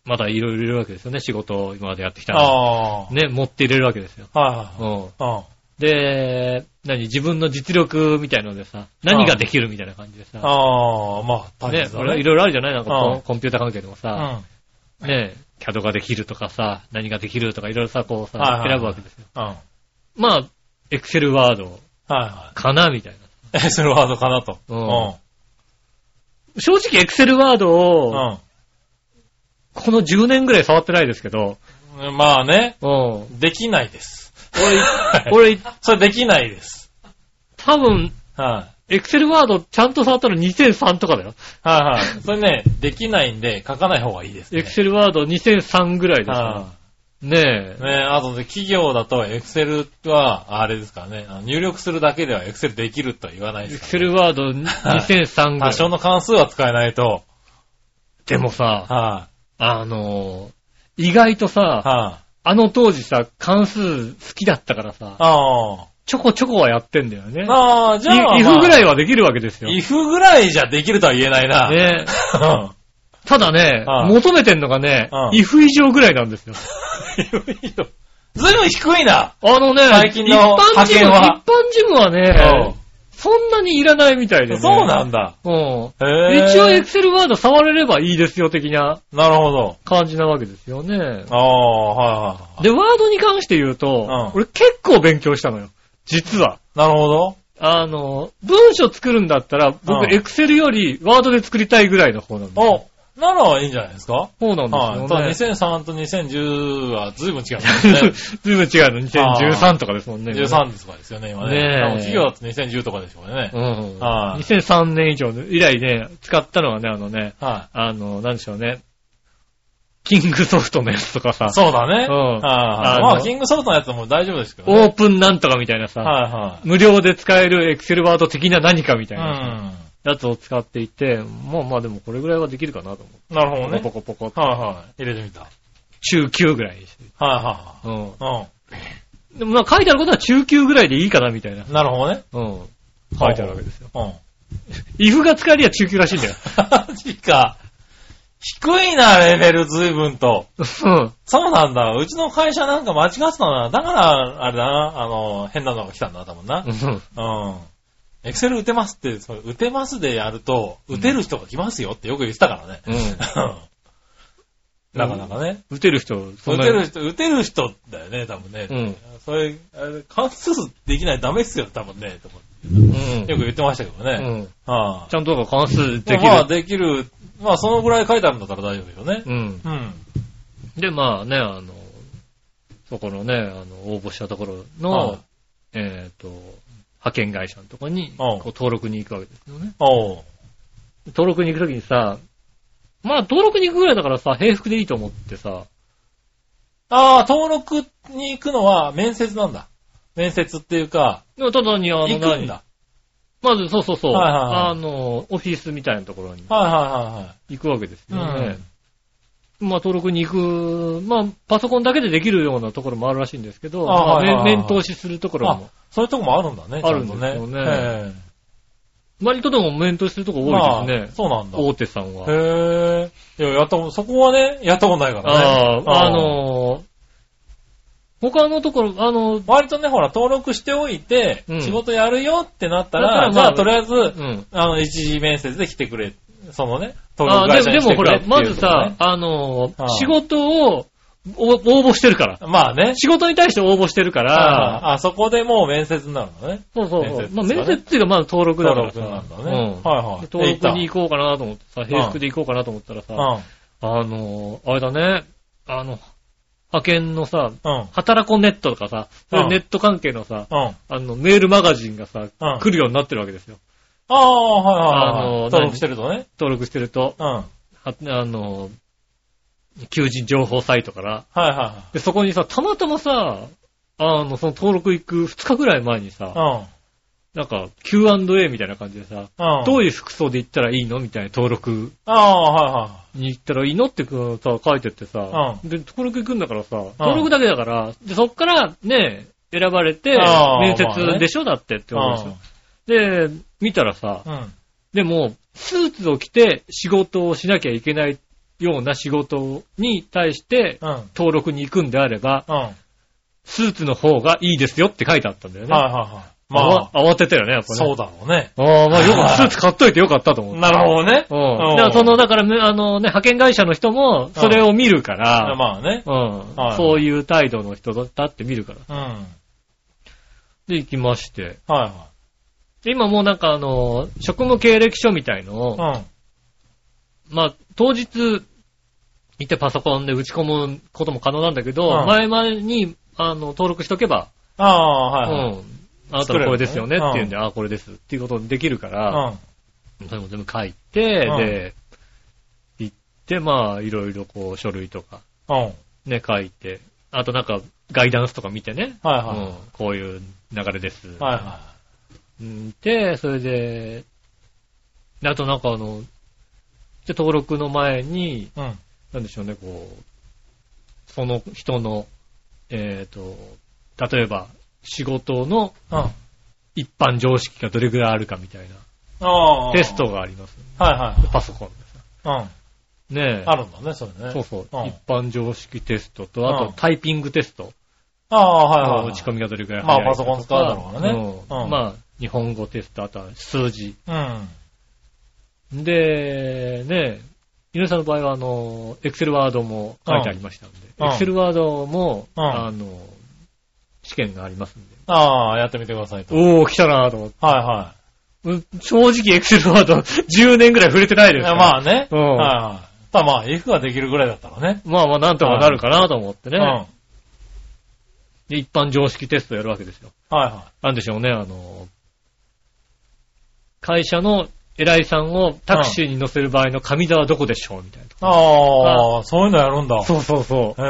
まだいろいろいるわけですよね、仕事を今までやってきたのああ。ね、持って入れるわけですよ。はいうん。で、何、自分の実力みたいのでさ、何ができるみたいな感じでさ、ああ、まあ、大ね、変だね。俺いろいろあるじゃない？なんかコうんンピューター関係でもうさ、ん。ね、CAD ができるとかさ、何ができるとかいろいろさ、こうさ、選ぶわけですよ。うん。はいまあ、Excel ワードはかなみたいな。い。え、それワードかなと。うん正直 Excel ワードを、うこの10年ぐらい触ってないですけど、ん。うん。まあね、うん。できないです。俺、俺、それできないです。多分、はい。エクセルワードちゃんと触ったの2003とかだよ。はいはい。それね、できないんで、書かない方がいいですね。エクセルワード2003ぐらいですかはら。ねえ。い。ねあとで企業だと、エクセルは、あれですからね、あの入力するだけではエクセルできるとは言わないエクですセルワード2003ぐらい。多少の関数は使えないと。でもさ、はあのー、意外とい。さ、はい。あの当時さ、関数好きだったからさ、あちょこちょこはやってんだよね。あ。ああ、じゃあ。イフぐらいは。はできるわけですよ。イフぐらいじゃできるとは言えないな。ねうん ただね、はい求めてんのがねう、んイフ以上ぐらいなんですよ。ずいぶん低いな。あのね、最近の一般派遣は一般事務はね、そんなにいらないみたいでね。そうなんだ。うん。一応エクセルワード触れればいいですよ的ななるほど。感じなわけですよね。ああ、はいはい。で、ワードに関して言うと、うん俺結構勉強したのよ。実は。なるほど。あの、文章作るんだったら、う僕んエクセルよりワードで作りたいぐらいの方なんで。お、ならいいんじゃないですか？そうなんはい。ただですよね。2003と2010は随分違うんですね。ずいぶん違うの。2013とかですもんね。13ですからですよね、今ね。ね企業だと2010とかでしょうね。うん。はい2003年以上の以来ね、使ったのはね、あのね、はあの、なんでしょうね。キングソフトのやつとかさい。、そうだね。うんはいあのまあ、キングソフトのやつも大丈夫ですけどね。オープンなんとかみたいなさ、はいは無料で使えるエクセルワード的な何かみたい。いうなさん。やつを使っていて、まあまあでもこれぐらいはできるかなと思う。なるほどね。ポコポコポコ。はいはい。入れてみた。はい中級ぐらいにして。はうん。いはい。でもまあ書いてあることは中級ぐらいでいいかなみたいな。うん。なるほどね。うん。書いてあるわけですよ。うん。イフが使えりゃ中級らしいんだよ。マジか。低いな、レベル随分と。うん。そうなんだ。うちの会社なんか間違ってたな。だから、あれだな、あの、変なのが来たんだ、多分な。うん。うん。エクセル打てますって、それ打てますでやると、打てる人が来ますよってよく言ってたからね。うん。なかなかね。打てる人、打てる人、打てる人だよね、多分ね。うん。それ、関数できないとダメっすよ、多分ね。とかうん。よく言ってましたけどね。うん。はあちゃんと関数できまあ、る。できる。まあ、そのぐらい書いてあるんだったら大丈夫よね。うん。うん。で、まあね、あの、そこのね、あの、応募したところはいの、えっと、派遣会社のとこに、うんこう登録に行くわけですよね。登録に行くときにさ、まあ登録に行くぐらいだからさ、平服でいいと思ってさ、ああ、登録に行くのは面接なんだ。面接っていうか、でもただにあの、行くんだ。まずそうそうそう、はいはいはいあの、オフィスみたいなところにはいはいは行くわけですいはい。よね。まあ登録に行く、まあパソコンだけでできるようなところもあるらしいんですけど、あまあ面面通しするところあも、そういうとこもあるんだね。あるんですよねえ割とでも面通しするとこえ多いですね。まあそうなんだ。大手さんは。へえ。いや、やったそこはね、やったことないからね。ああ、あのー他のところ、あの、割とね、ほら、登録しておいて、うん仕事やるよってなったら、らまあとりあえず、うん。あの、一次面接で来てくれ。そのね、登あで録会社に来でもほらてくれっていう、まずさあのーああ仕事をお応募してるから。まあね。仕事に対して応募してるから、ああ、そこでもう面接になるのね。そうそうそう。面接まあ面接っていうかまず登録だからさ。登録なんだね。うんはいはい。で登録に行行こうかなと思ってさ、平服で行こうかなと思ったらさ、っあのーあれだね、あの、派遣のさ、た。うん。うん。働こネットとかさ、そうネット関係のさ、うん。あの、メールマガジンがさ、うん来るようになってるわけですよ。ああ、はいはいはい。あの登録してるとね。登録してると、うん。あの、求人情報サイトから。はいはで、そこにさ、たまたまさ、あの、その登録行く2日ぐらい前にさ、い。うん。なんか Q&A みたいな感じでさ、うん。どういう服装で行ったらいいのみたいな登録ああ、はいはに行ったらいいのってさ、書いてってさ、で、登録行くんだからさ、登録だけだから、で、そっからね、選ばれて、面接でしょだってってい。ことですよ。で、見たらさ、うん。うん。でも、スーツを着て仕事をしなきゃいけないような仕事に対してうん。登録に行くんであれば、うん。はいスーツの方がいいですよって書いてあったんだよね。はいはい。まあわ慌てたよね、やっぱあ、ね。そうだろうね。ああ、まあよくスーツ買っといてよかったと思って。なるほどね。うん。うんだからその、だからね、あのね、派遣会社の人も、それを見るから、まあね。うん、はいそういう態度の人だって見るから。うん。はいで、行きまして。はで今もうなんかあの、職務経歴書みたいのを、い。うん。まあ、当日、行ってパソコンで打ち込むことも可能なんだけど、うん前々に、あの、登録しとけば、ああ、はいはい。うん。あなたのこれですよねっていうんで、ああ、これですっていうことできるから、うん。それも全部書いて、うんで、行って、まあ、いろいろこう、書類とか、うん。ね、書いて、あとなんか、ガイダンスとか見てね、はいうんは、こういう流れです。い。はいはうんで、それで、であとなんかあの、で登録の前に、い。うん。なんでしょうね、こう、その人の、えっ、と、例えば、仕事のうん。一般常識がどれぐらいあるかみたいなああ。テスト。があります。はいはパソコンでさ。い。うん。ねえ。あるんだね、それね。そうそう、うん一般常識テストと、あうんとタイピングテストああ、はいはいはい。の打ち込みがどれぐらいまあ早いかパソコン使うだろうからねうんうんまあ、日本語テスト、あとは数字。うん。で、ね、井上さんの場合は、あの、エクセルワードも書いてありましたんで、うんエクセルワードも、うんあの、試験がありますんで。ああ、やってみてくださいと。はいおー、来たなと思って。はうん正直エクセルワード10年ぐらい触れてないい。いやですから。まあね。うんはいはい。ただまあ、if ができるぐらいだったらね。まあまあ、なんとかなるかなと思ってね。うん。はいで一般常識テストやるわけですよ。はなんでしょうね、あの、会社の偉いさんをタクシーに乗せる場合の上座はどこでしょうみたいな。い。ああ、そういうのやるんだ。そうそうそう。へ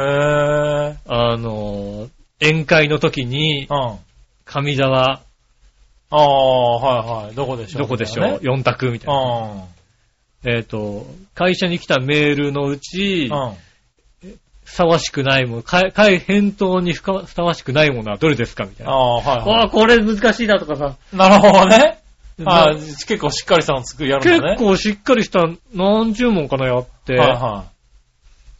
え。あの、宴会の時にう、ん。あ上座はあ、はいはい。どこでしょう？どこでしょう、みたい ?4 択みたいな。えっ、と、会社に来たメールのうち。ふさわしくないもの、かい返答にふさわしくないものはどれですか？みたいな。ああ、はいわあ、はこれ難しいなとかさ。い。なるほどね。あ結構しっかりしたの作るやるんだね。結構しっかりした何十問かなやって、はいは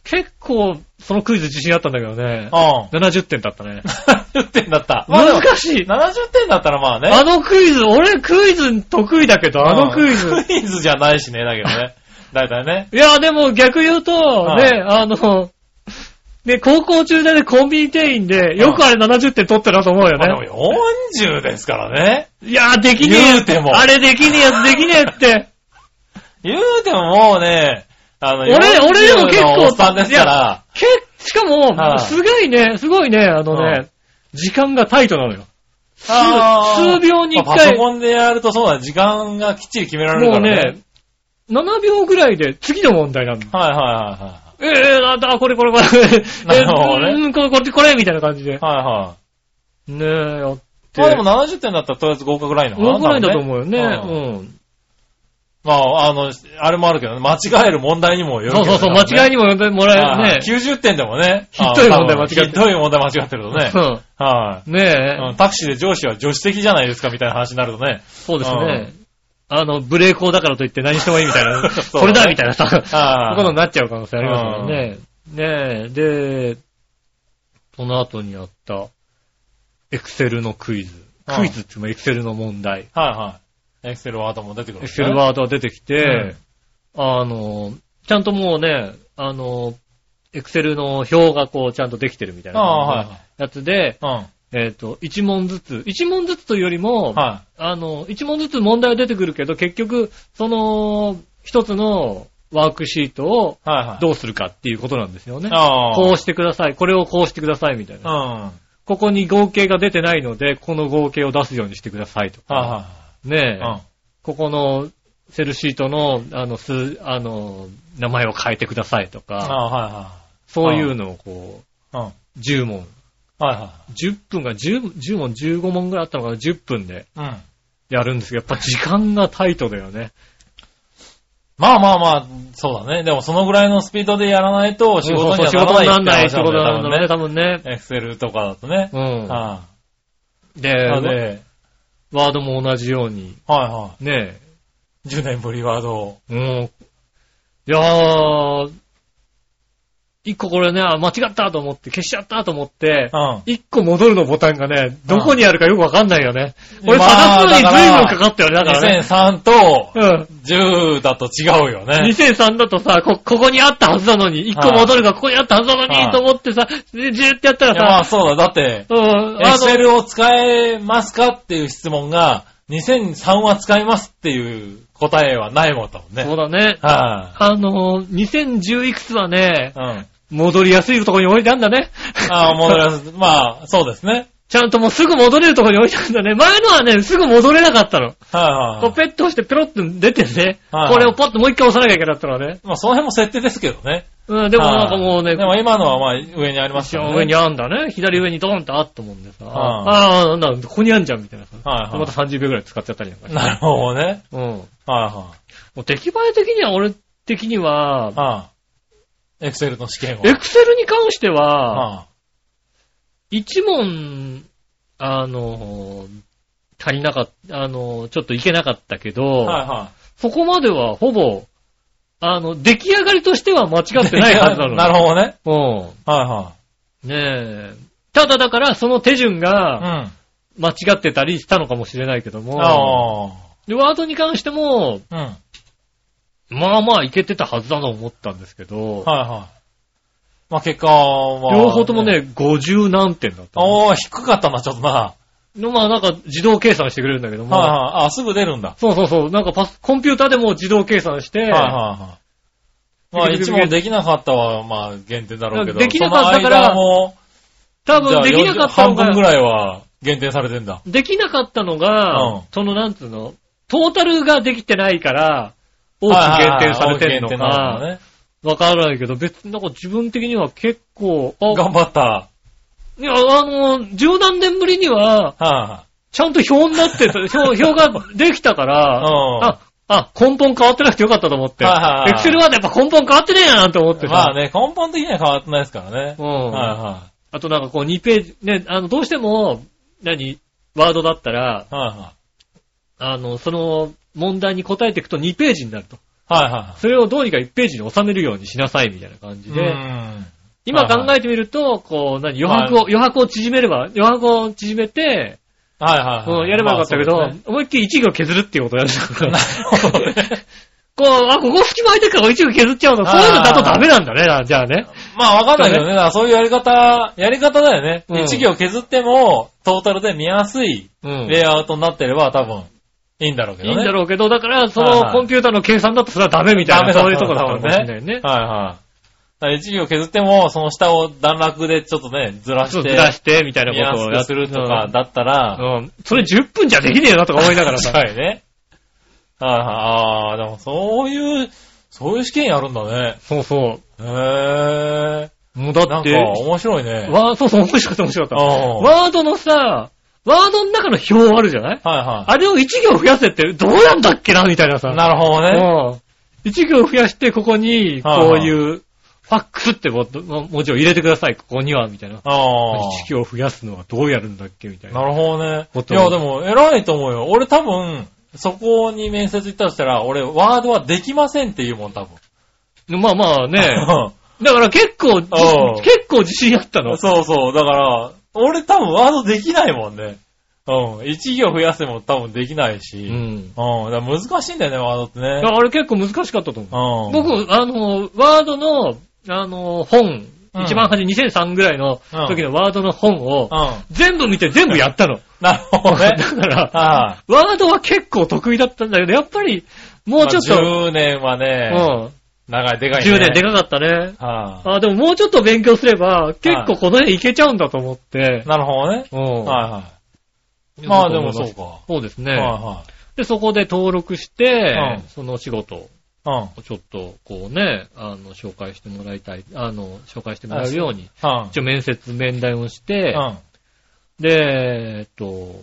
結構そのクイズ自信あったんだけどねい。。うん。70点だったね。70点だった。まあ難しい。70点だったらまあね。あのクイズ、俺クイズ得意だけど、あのクイズ。う んクイズじゃないしね、だけどね。だいたいね。いや、でも逆言うと、はいね、あの、ね、高校中でね、コンビニ店員で、よくあれ70点取ってるなと思うよまあね。でも40ですからね。いや、できねえ言うてもあれできねえやつできねえって。言うてももうね、あの、俺俺でも結構40のおっさんですから、け、しかもは、いすごいね、すごいね、あのはね、時間がタイトなのよ。数秒に一まあパソ回、コンでやるとそうだ、時間がきっちり決められるもうからね。ね、7秒ぐらいで次の問題なの。はいはええあ、だ、これこれこれ。なるほどねえうん、これこれこれ、みたいな感じで。いはい。はいはねえ、やって。い。まあでも70点だったらとりあえず合格ラインのかな合格ラインだと思うよね。多分うん。まあ、あの、あれもあるけどね、間違える問題にもよるけどねそうそうそう、間違いにも呼んでもらえるね。90点でもね。ひどい問題間違ってるひどい問題間違ってるとね。はい。うん。ねえ、うんタクシーで上司は助手席じゃないですかみたいな話になるとね。そうですね。あの、ブレーコーだからといって何してもいいみたいな。それだみたいなさ、ことになっちゃう可能性ありますからね。ねえ、で、その後にあった、エクセルのクイズ。うんクイズっていうのもエクセルの問題。はいはい。エクセルワードも出てくるんエク。セルワードが出てきて、あの、ちゃんともうね、あの、エクセルの表がこうちゃんとできてるみたいなやつで、はい。えっ、と、一問ずつ、一問ずつというよりも、うん。はあの、一問ずつ問題は出てくるけど、結局、その、一つのワークシートをい。はいはい。どうするかっていうことなんですよね。ああ。こうしてください。これをこうしてくださいみたいな。うん。はいここに合計が出てないので、この合計を出すようにしてくださいとか。はねえ、いはい。ここのセルシートの、あの、す、あの、名前を変えてくださいとか、あ、はそういうのをこいはい。うん。う、10問。はいは10分が10、10問、15問ぐらいあったのかな、10分でい。うん。やるんですけど、やっぱ時間がタイトだよね。まあまあまあ、そうだね。でもそのぐらいのスピードでやらないと仕事になならないってらない仕事なんだね、多多分ね。エクセルとかだとね。うん。はで、い。なので、ワードも同じように、はいはねい。10年ぶりワードを。う、いやー、一個これね、あ間違ったと思って、消しちゃったと思って、うん。一個戻るのボタンがね、どこにあるかよくわかんないよね。うん俺探すのに随まあ分かかったよね、だからね。2003とうん。10だと違うよね。2003だとさ、こ、ここにあったはずなのに、一個戻るがここにあったはずなのはいに、と思ってさ、でジューってやったらさ、あそうだ。だって、うん、エクセルを使えますかっていう質問が、2003は使いますっていう答えはないもんだもんね。そうだね。はあの、2010いくつはねい、、うん。戻りやすいところに置いてあるんだね。ああ、戻ります。まあ、そうですね。ちゃんともうすぐ戻れるところに置いてあるんだね。前のはね、すぐ戻れなかったの。はいはいはい。こうペット押してペロッと出てね、はいこれをポッともう一回押さなきゃいけなかったのね。まあ、その辺も設定ですけどね。うん、でもなんかもうね、でも今のはまあ、上にありますよね。上にあんだね。左上にドーンとあったもんでさ。はああ、なんだ、ここにあんじゃんみたいなさ。はいはいでまた30秒くらい使っちゃったりなんかして。なるほどね。うん。もはいはう出来栄え的には俺的にはい。、はい。エクセルの試験を。エクセルに関しては、は一問、あの、足りなかった、あの、ちょっといけなかったけど、いはいはそこまではほぼ、あの、出来上がりとしては間違い。ってないはずなの。なるほどね。ほど。はいはうん。ねえ。ただだから、その手順い。うがん。間違ってたりしたのかもしれないけども、あでワードに関しても、あ。うん。まあまあいけてたはずだと思ったんですけど、はいはい。まあ結果は。両方ともね、。50何点だったの。おー、低かったな、ちょっとな。はいまあなんか自動計算してくれるんだけども、はい。あ、すぐ出るんだ。そうそうそう、なんかパス、コンピューターでも自動計算して、はいはいはい。まあ一問できなかったは、まあ減点だろうけど。できなかったから多分できなかったのが、半分ぐらいは減点されてんだ。できなかったのが、うんそのなんつうの、トータルができてないから、大きく減点されてるのか。わからないけど、別になんか自分的には結構、あ、頑張った。はいや、あの、十何年ぶりには、はちゃんと表になってた、表、表ができたかい。ら、うん。あ、あ、根本変わってなくてよかったと思って。エクセルはやっぱ根本変わってねえななんて思ってさ。まあね、根本的には変わってないですからね。うん。はいはあとなんかこう2ページ、ね、あの、どうしても、何、ワードだったら、い。はいはあの、その問題に答えていくと2ページになると。はいはそれをどうにか1ページに収めるようにしなさいみたいな感じい。で、うん今考えてみると、こう、何、余白を、余白を縮めれば、余白を縮めて、はいはいはい。うんやればよかったけど、思いっきり1行削るっていうことをやるから。なるほど ね。こう、あ、ここ隙間空いてるから1行削っちゃうの。そういうのだとダメなんだね、なじゃあね。まあわかんないけどね。そういうやり方、やり方だよね。うん一行削っても、トータルで見やすいうん。レイアウトになってれば多分、いいんだろうけどね。いいんだろうけど、だから、そのコンピューターの計算だとそれはダメみたいな、ダメだそういうところなのかもしれないね。はいはい。一行削っても、その下を段落でちょっとね、ずらして、ずらして、みたいなことをやるとかだったら、うん。うん。それ10分じゃできねえよなとか思いながらさ。はいね。はいはい。ああ、でもそういう、そういう試験やるんだね。そうそへえ。う。もうだって、なんか面白いね。わそうそう、面白かった面白かった。うんワードのさ、ワードの中の表あるじゃない？はいはあれを1行増やせってどうやんだっけな？みたいなさ。い。なるほどね。うん。1行増やして、ここに、こういう、ファックスっても文字を入れてください、ここには、みたいな。ああ。1行増やすのはどうやるんだっけ？みたいな。なるほどね。いや、でも、偉いと思うよ。俺多分、そこに面接行ったとしたら、俺、ワードはできませんって言うもん、多分。まあまあね。だから結構、結構自信あったの。そうそう。だから、俺多分ワードできないもんね。うん。一行増やせも多分できないし。ううん。ん。だから難しいんだよね、ワードってね。あれ結構難しかったと思う。うん。僕、あの、ワードの、あの、本、うん一番初め2003ぐらいの時のワードの本を、うん。全部見て全部やったの。なるほどね。だから、はワードは結構得意だったんだけど、やっぱり、もい。うちょっと、まあ10年はね、うん。長い、でかいね。10年でかかったね。はあ、でももうちょっと勉強すれば、結構この辺いけちゃうんだと思ってい。。なるほどね。うん。はいはい。まあでもそうか。そうですね。はで、そこで登録して、うんその仕事いはい。をちょっと、こうね、あの、紹介してもらいたい、あの、紹介してもらえるように、うん。一応面接、面談をして、うん。で、えっと、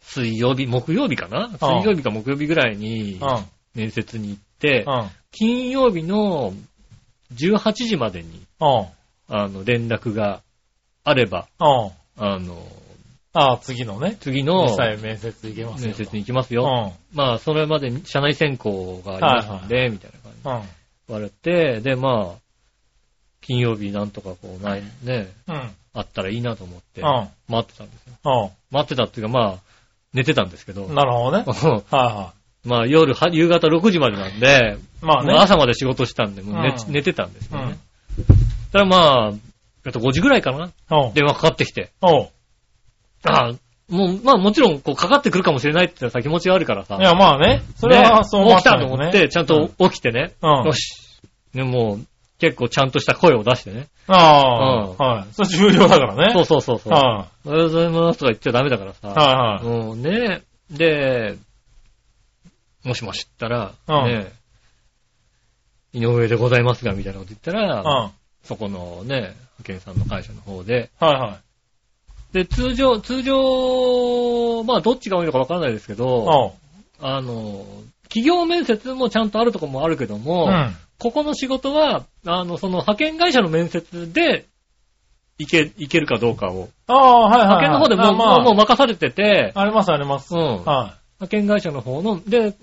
水曜日、木曜日かな？水曜日か木曜日ぐらいにうん。面接に行って、うん。金曜日の18時までに、うん。あの、連絡があれば、うん。あの、ああ、次のね。次の実際面接行けますよ。面接に行きますうよ。ん。まあ、それまでに社内選考がありますんで、みたいな感じでうん。言われて、で、まあ、金曜日なんとかこう、ない、ね、うん。あったらいいなと思って、うん。待ってたんですよ。う待ってたっていうか、まあ、寝てたんですけどん。、なるほどね。はいはまあ、夜は、夕方6時までなんで、い。まあね。朝まで仕事したんで、もう寝,、うん寝てたんですよね。うん。ただまあ、あと5時ぐらいかなおう。電話かかってきて。おう。ああ、もう、まあもちろん、こう、かかってくるかもしれないってさ、気持ちがあるからさ。いや、まあね。それはねそう起きたと思って、ちゃんとうん。起きてね。うんよし。ね、もう、結構ちゃんとした声を出してね。ああ、うんはい。それ重要だからね。そうそうそうそう。はおはようございますとか言っちゃダメだからい。さ。はいはい。うん、ねで、もしもしったら、うんね井上でございますが、みたいなこと言ったら、うん。はそこのね、派遣さんの会社の方で、いはで、通常、通常、まあ、どっちが多いのかわからないですけい。ど。あの、企業面接もちゃんとあるとこもあるけども、うん。ここの仕事は、あの、その派遣会社の面接で、いけ、いけるかどうかを。ああ、はいはいはい。派遣の方でもまあもう任されてて、ありますあります。うん。は派遣会社の方の、で、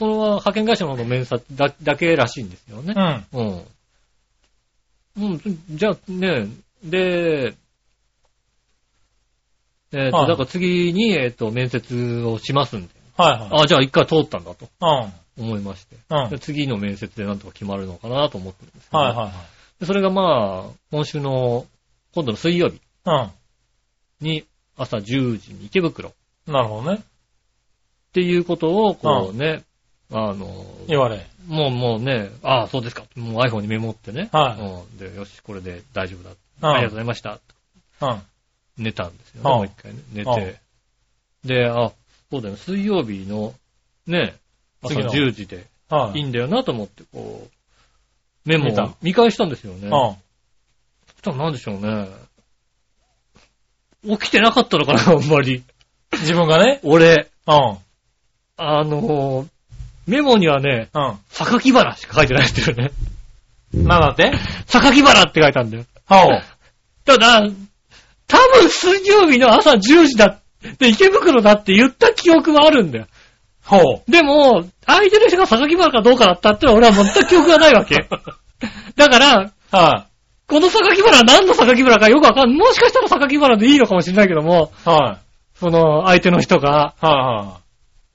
その派遣会社の方の面接だだけらしいんですよねい。。うん。うん。うん、じゃあね、で、えっ、と、はいだから次に、えっ、と、面接をしますんで。はいはい。あ、じゃあ一回通ったんだとうん。思いまして。うん。次の面接でなんとか決まるのかなと思ってるんですけど、はいはい。でそれがまあ、今週の、今度の水曜日うに朝10時に池袋っん。なるほどね。ていうことを、こうね、あの、言われ。もうもうね、ああ、そうですか。もう iPhone にメモってね。はいうん。で、よし、これで大丈夫だ。うんありがとうございました。うん。寝たんですよね、うんもう一回ね。寝て。で、あ、そうだよね、水曜日の、ね、朝次の10時ではいい。いんだよなと思って、こう、メモを見返したんですよね。うん。そしたらなんでしょうね。起きてなかったのかな、あんまり。自分がね。俺、うん。あのーメモにはね、うん。榊原しか書いてないっていうね。なんだって？榊原って書いたんだよ。はただ、多分水曜日の朝10時だっで、池袋だって言った記憶はあるんだよ。ほう。でも、相手の人が榊原かどうかだったってのは俺は全く記憶がないわけ。だから、はこの榊原は何の榊原かよくわかんない。もしかしたら榊原でいいのかもしれないけども、い。はい。その、相手の人が、は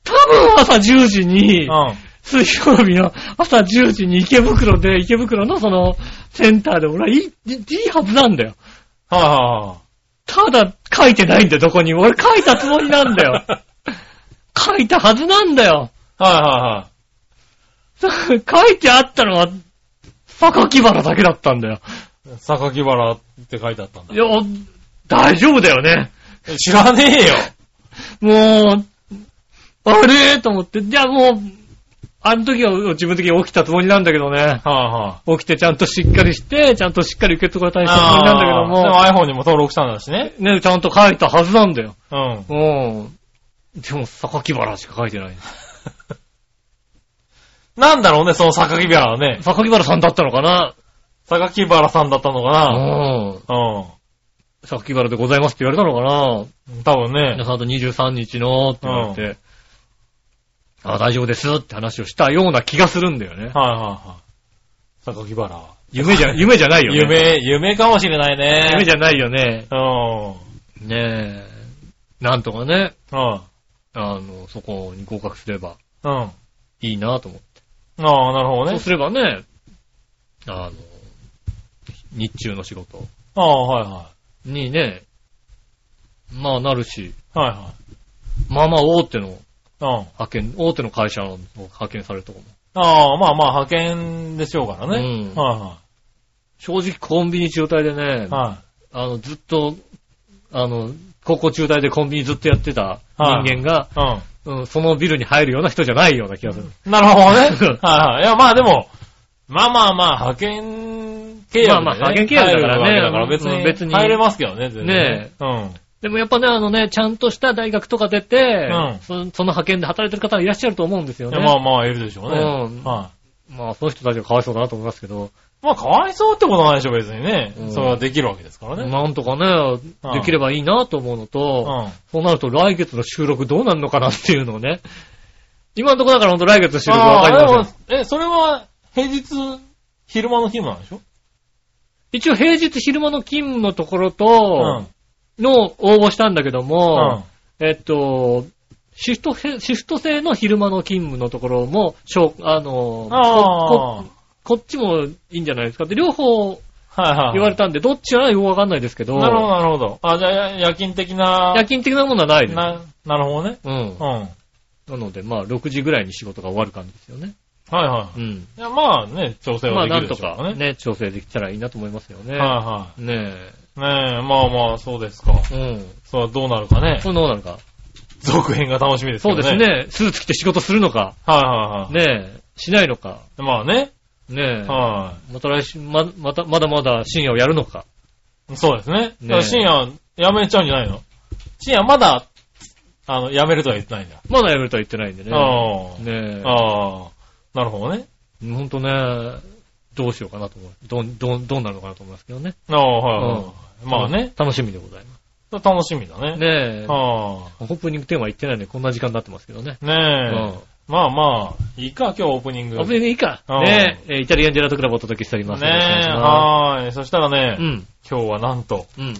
多分朝10時にい、はい。水曜日の朝10時に池袋で、池袋のその、センターで俺はいい、いいはずなんだよ。うん。はただ、書いてないんだよ、どこにも。俺書いたつもりなんだよ。書いたはずなんだよ。いはい。はいはい書いてあったのは、榊原だけだったんだよ。はい。榊原って書いてあったんだい。や、大丈夫だよね。知らねえよ。もう、あれ？と思って、じゃあもう、あの時は自分的に起きたつもりなんだけどね。はいはい。起きてちゃんとしっかりして、ちゃんとしっかり受け取られたつもりなんだけどあーでもも、iPhone にも登録したんだしね。ね、ちゃんと書いたはずなんだよ。うん。うん。でも、榊原しか書いてない。なんだろうね、その榊原はね。榊原さんだったのかな？榊原さんだったのかうな。ん。う榊原でございますって言われたのかな？ん。多分ね皆。さんと23日のって言われて、あ、大丈夫ですって話をしたような気がするんだよね。はいはいはい。榊原。夢じゃ、夢じゃないよね。夢、夢かもしれないね。夢じゃないよね。うん。ねえ。なんとかね、うん。あの、そこに合格すればうん。あいいなと思って。あ、なるほどね。そうすればね、あの、日中の仕事ああ、はいはにね、まあなるし、い。はいはまあまあ大手のい。うん。派遣、大手の会社の派遣されるとこも。ああ、まあまあ、派遣でしょうからね。うんは正直コンビニ中退でねい、はい。あの、ずっと、あの、高校中退でコンビニずっとやってた人間が、はい。うん、そのビルに入るような人じゃないような気がする。うん。なるほどね。はいはい。いや、まあでも、まあまあまあ、派遣契約で、ね。まあまあ派遣契約だからねだから別に、うん別に入れますけどね、全然。ねうん。でもやっぱね、あのね、ちゃんとした大学とか出て、うんそその派遣で働いてる方はいらっしゃると思うんですよね。まあまあ、いるでしょうね。うんはまあ、その人たちがかわいそうだなと思いますけど、い。まあ、かわいそうってことないでしょ、別にね。うんそれはできるわけですからね。なんとかね、できればいいなと思うのうと、ん。そうなると来月の収録どうなるのかなっていうのをね。今のところだからほんと来月の収録わかりません。え、それは、平日、昼間の勤務なんでしょ？一応平日昼間の勤務のところうと、ん。の応募したんだけどうも、ん。えっと、シフトへ、シフト制の昼間の勤務のところも、しょうあの、こあここっちもいいんじゃないですかって両方あ。はいはい。言われたんで、どっちはよくわかんないですけど、なるほど、なるほど。あ、じゃあ、や夜勤的な。夜勤的なものはないです。な、なるほどね。うんう。ん。はいなので、まあ、6時ぐらいに仕事が終わる感じですよね。はい。うん。いや、まあね、調整まあ、はできなんとるでしょうかね。かね、調整できたらいいなと思いますよね。はねいはい。ねえ、まあまあ、そうですか。え。うん。そうはどうなるかね。これどうなるか。続編が楽しみですけそうどね。です。ね。スーツ着て仕事するのか、はいはいはい。ねえ、しないのか、まあね。ねえ。はまた来週、ま、また、まだまだ深夜をやるのか。い。そうですね。ねだから深夜、やめちゃうんじゃないの？深夜まだ、あの、やめるとは言ってないんだ。まだやめるとは言ってないんでね。ああ。ねえ。ああ。なるほどね。ほんとね、どうしようかなと思う。どう、どう、どうなるのかなと思いますけどね。ああ、はいはいはい。まあね。楽しみでございま楽しみだす。ね。ねえ。あオープニングテーマ言ってないのでこんな時間になってますけどね。あ。ねうんえ。まあまあ、いいか、今日オープニング。オープニングいいか。うんねえ、えーイタリアンジェラートクラブをお届けしております。ねえ、はーい。そしたらすね、うん。今日はなんと、うん。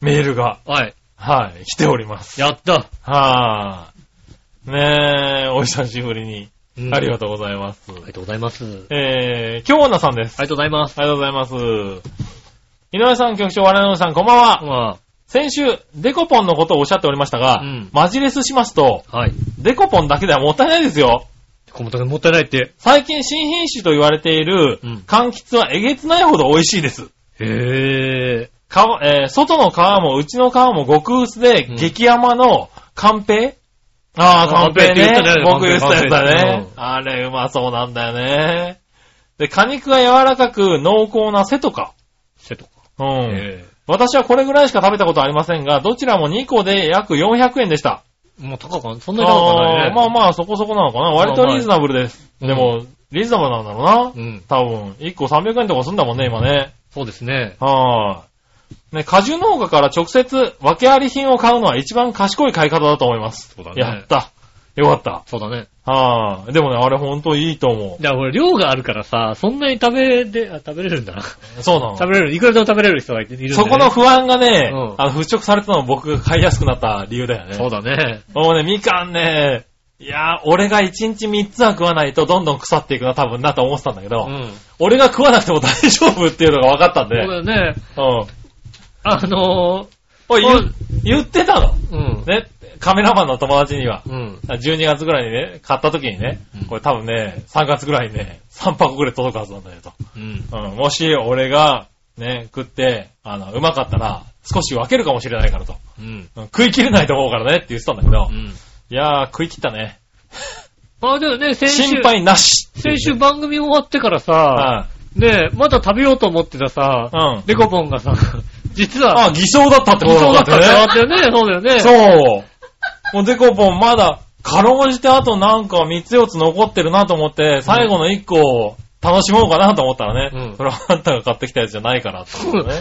メールが、はい。はい、来ております。やった。はーい。ねえ、お久しぶりに。うんありがとうございます。ありがとうございます。ありえー、京女さんです。がとうございます。ありがとうございます。井上さん、局長、我々のさん、こんばんは。ま先週、デコポンのことをおっしゃっておりましたが、うんマジレスしますと、あ、はい。デコポンだけではもったいないですよ。コモトがもったいないって。最近新品種と言われている、うん柑橘はえげつないほど美味しいです。へえ。皮えー外の皮も内の皮も極薄で、うん激甘のカンペああ、カンペカンペって言ったねね。僕言ってたやつだね。あれうまそうなんだよね。で、果肉が柔らかく濃厚な背とか。せとか。うん。へ私はこれぐらいしか食べたことありませんが、どちらも2個で約400円でした。え。もう高かそんなに高くないね。まあまあそこそこなのかな。割とリーズナブルです。まあでも、リーズナブルなんだろうな。うん。多分、1個300円とかすんだもんね、今ね。そうですね。はね、果樹農家から直接訳あり品を買うのは一番賢い買い方だと思います。そうだねやった。よかった。そうだね。ああ、でもね、あれほんといいと思いや、俺量があるからさ、そんなに食べれ、あ食べれるんだな。う。そうなの。食べれる、いくらでも食べれる人がいるんで、ね。そこの不安がね、うんあの、払拭されたのは僕が買いやすくなった理由だよね。そうだね。もうね、みかんね、いやー、俺が1日3つは食わないとどんどん腐っていくな、多分なと思ってたんだけど、うん。俺が食わなくても大丈夫っていうのが分かったんで、そうだよね。うん。あのおい、おい言言ってたの？ー、うん。ね、カメラマンの友達には。うん。12月ぐらいにね、買った時にねうん、これ多分ね、3月ぐらいにね、3箱ぐらい届くはずなんだよと。うん。うん、もし俺が、ね、食って、あの、うまかったら、少し分けるかもしれないからと。うん。うん食い切れないと思うからねって言ってたんだけど、いうん。やー、食い切ったね。ま あでもね、先週、心配なし先週番組終わってからさ、はい。ねまだ食べようと思ってたさ、うんデコポンがさ、実は、あ、偽装だったってことだったってね。あったよね、そうだよね。そう。もうデコポンまだ、かろうじてあとなんか3つ4つ残ってるなと思って、最後の1個を楽しもうかなと思ったらね、うんそれはあんたが買ってきたやつじゃないからってことね。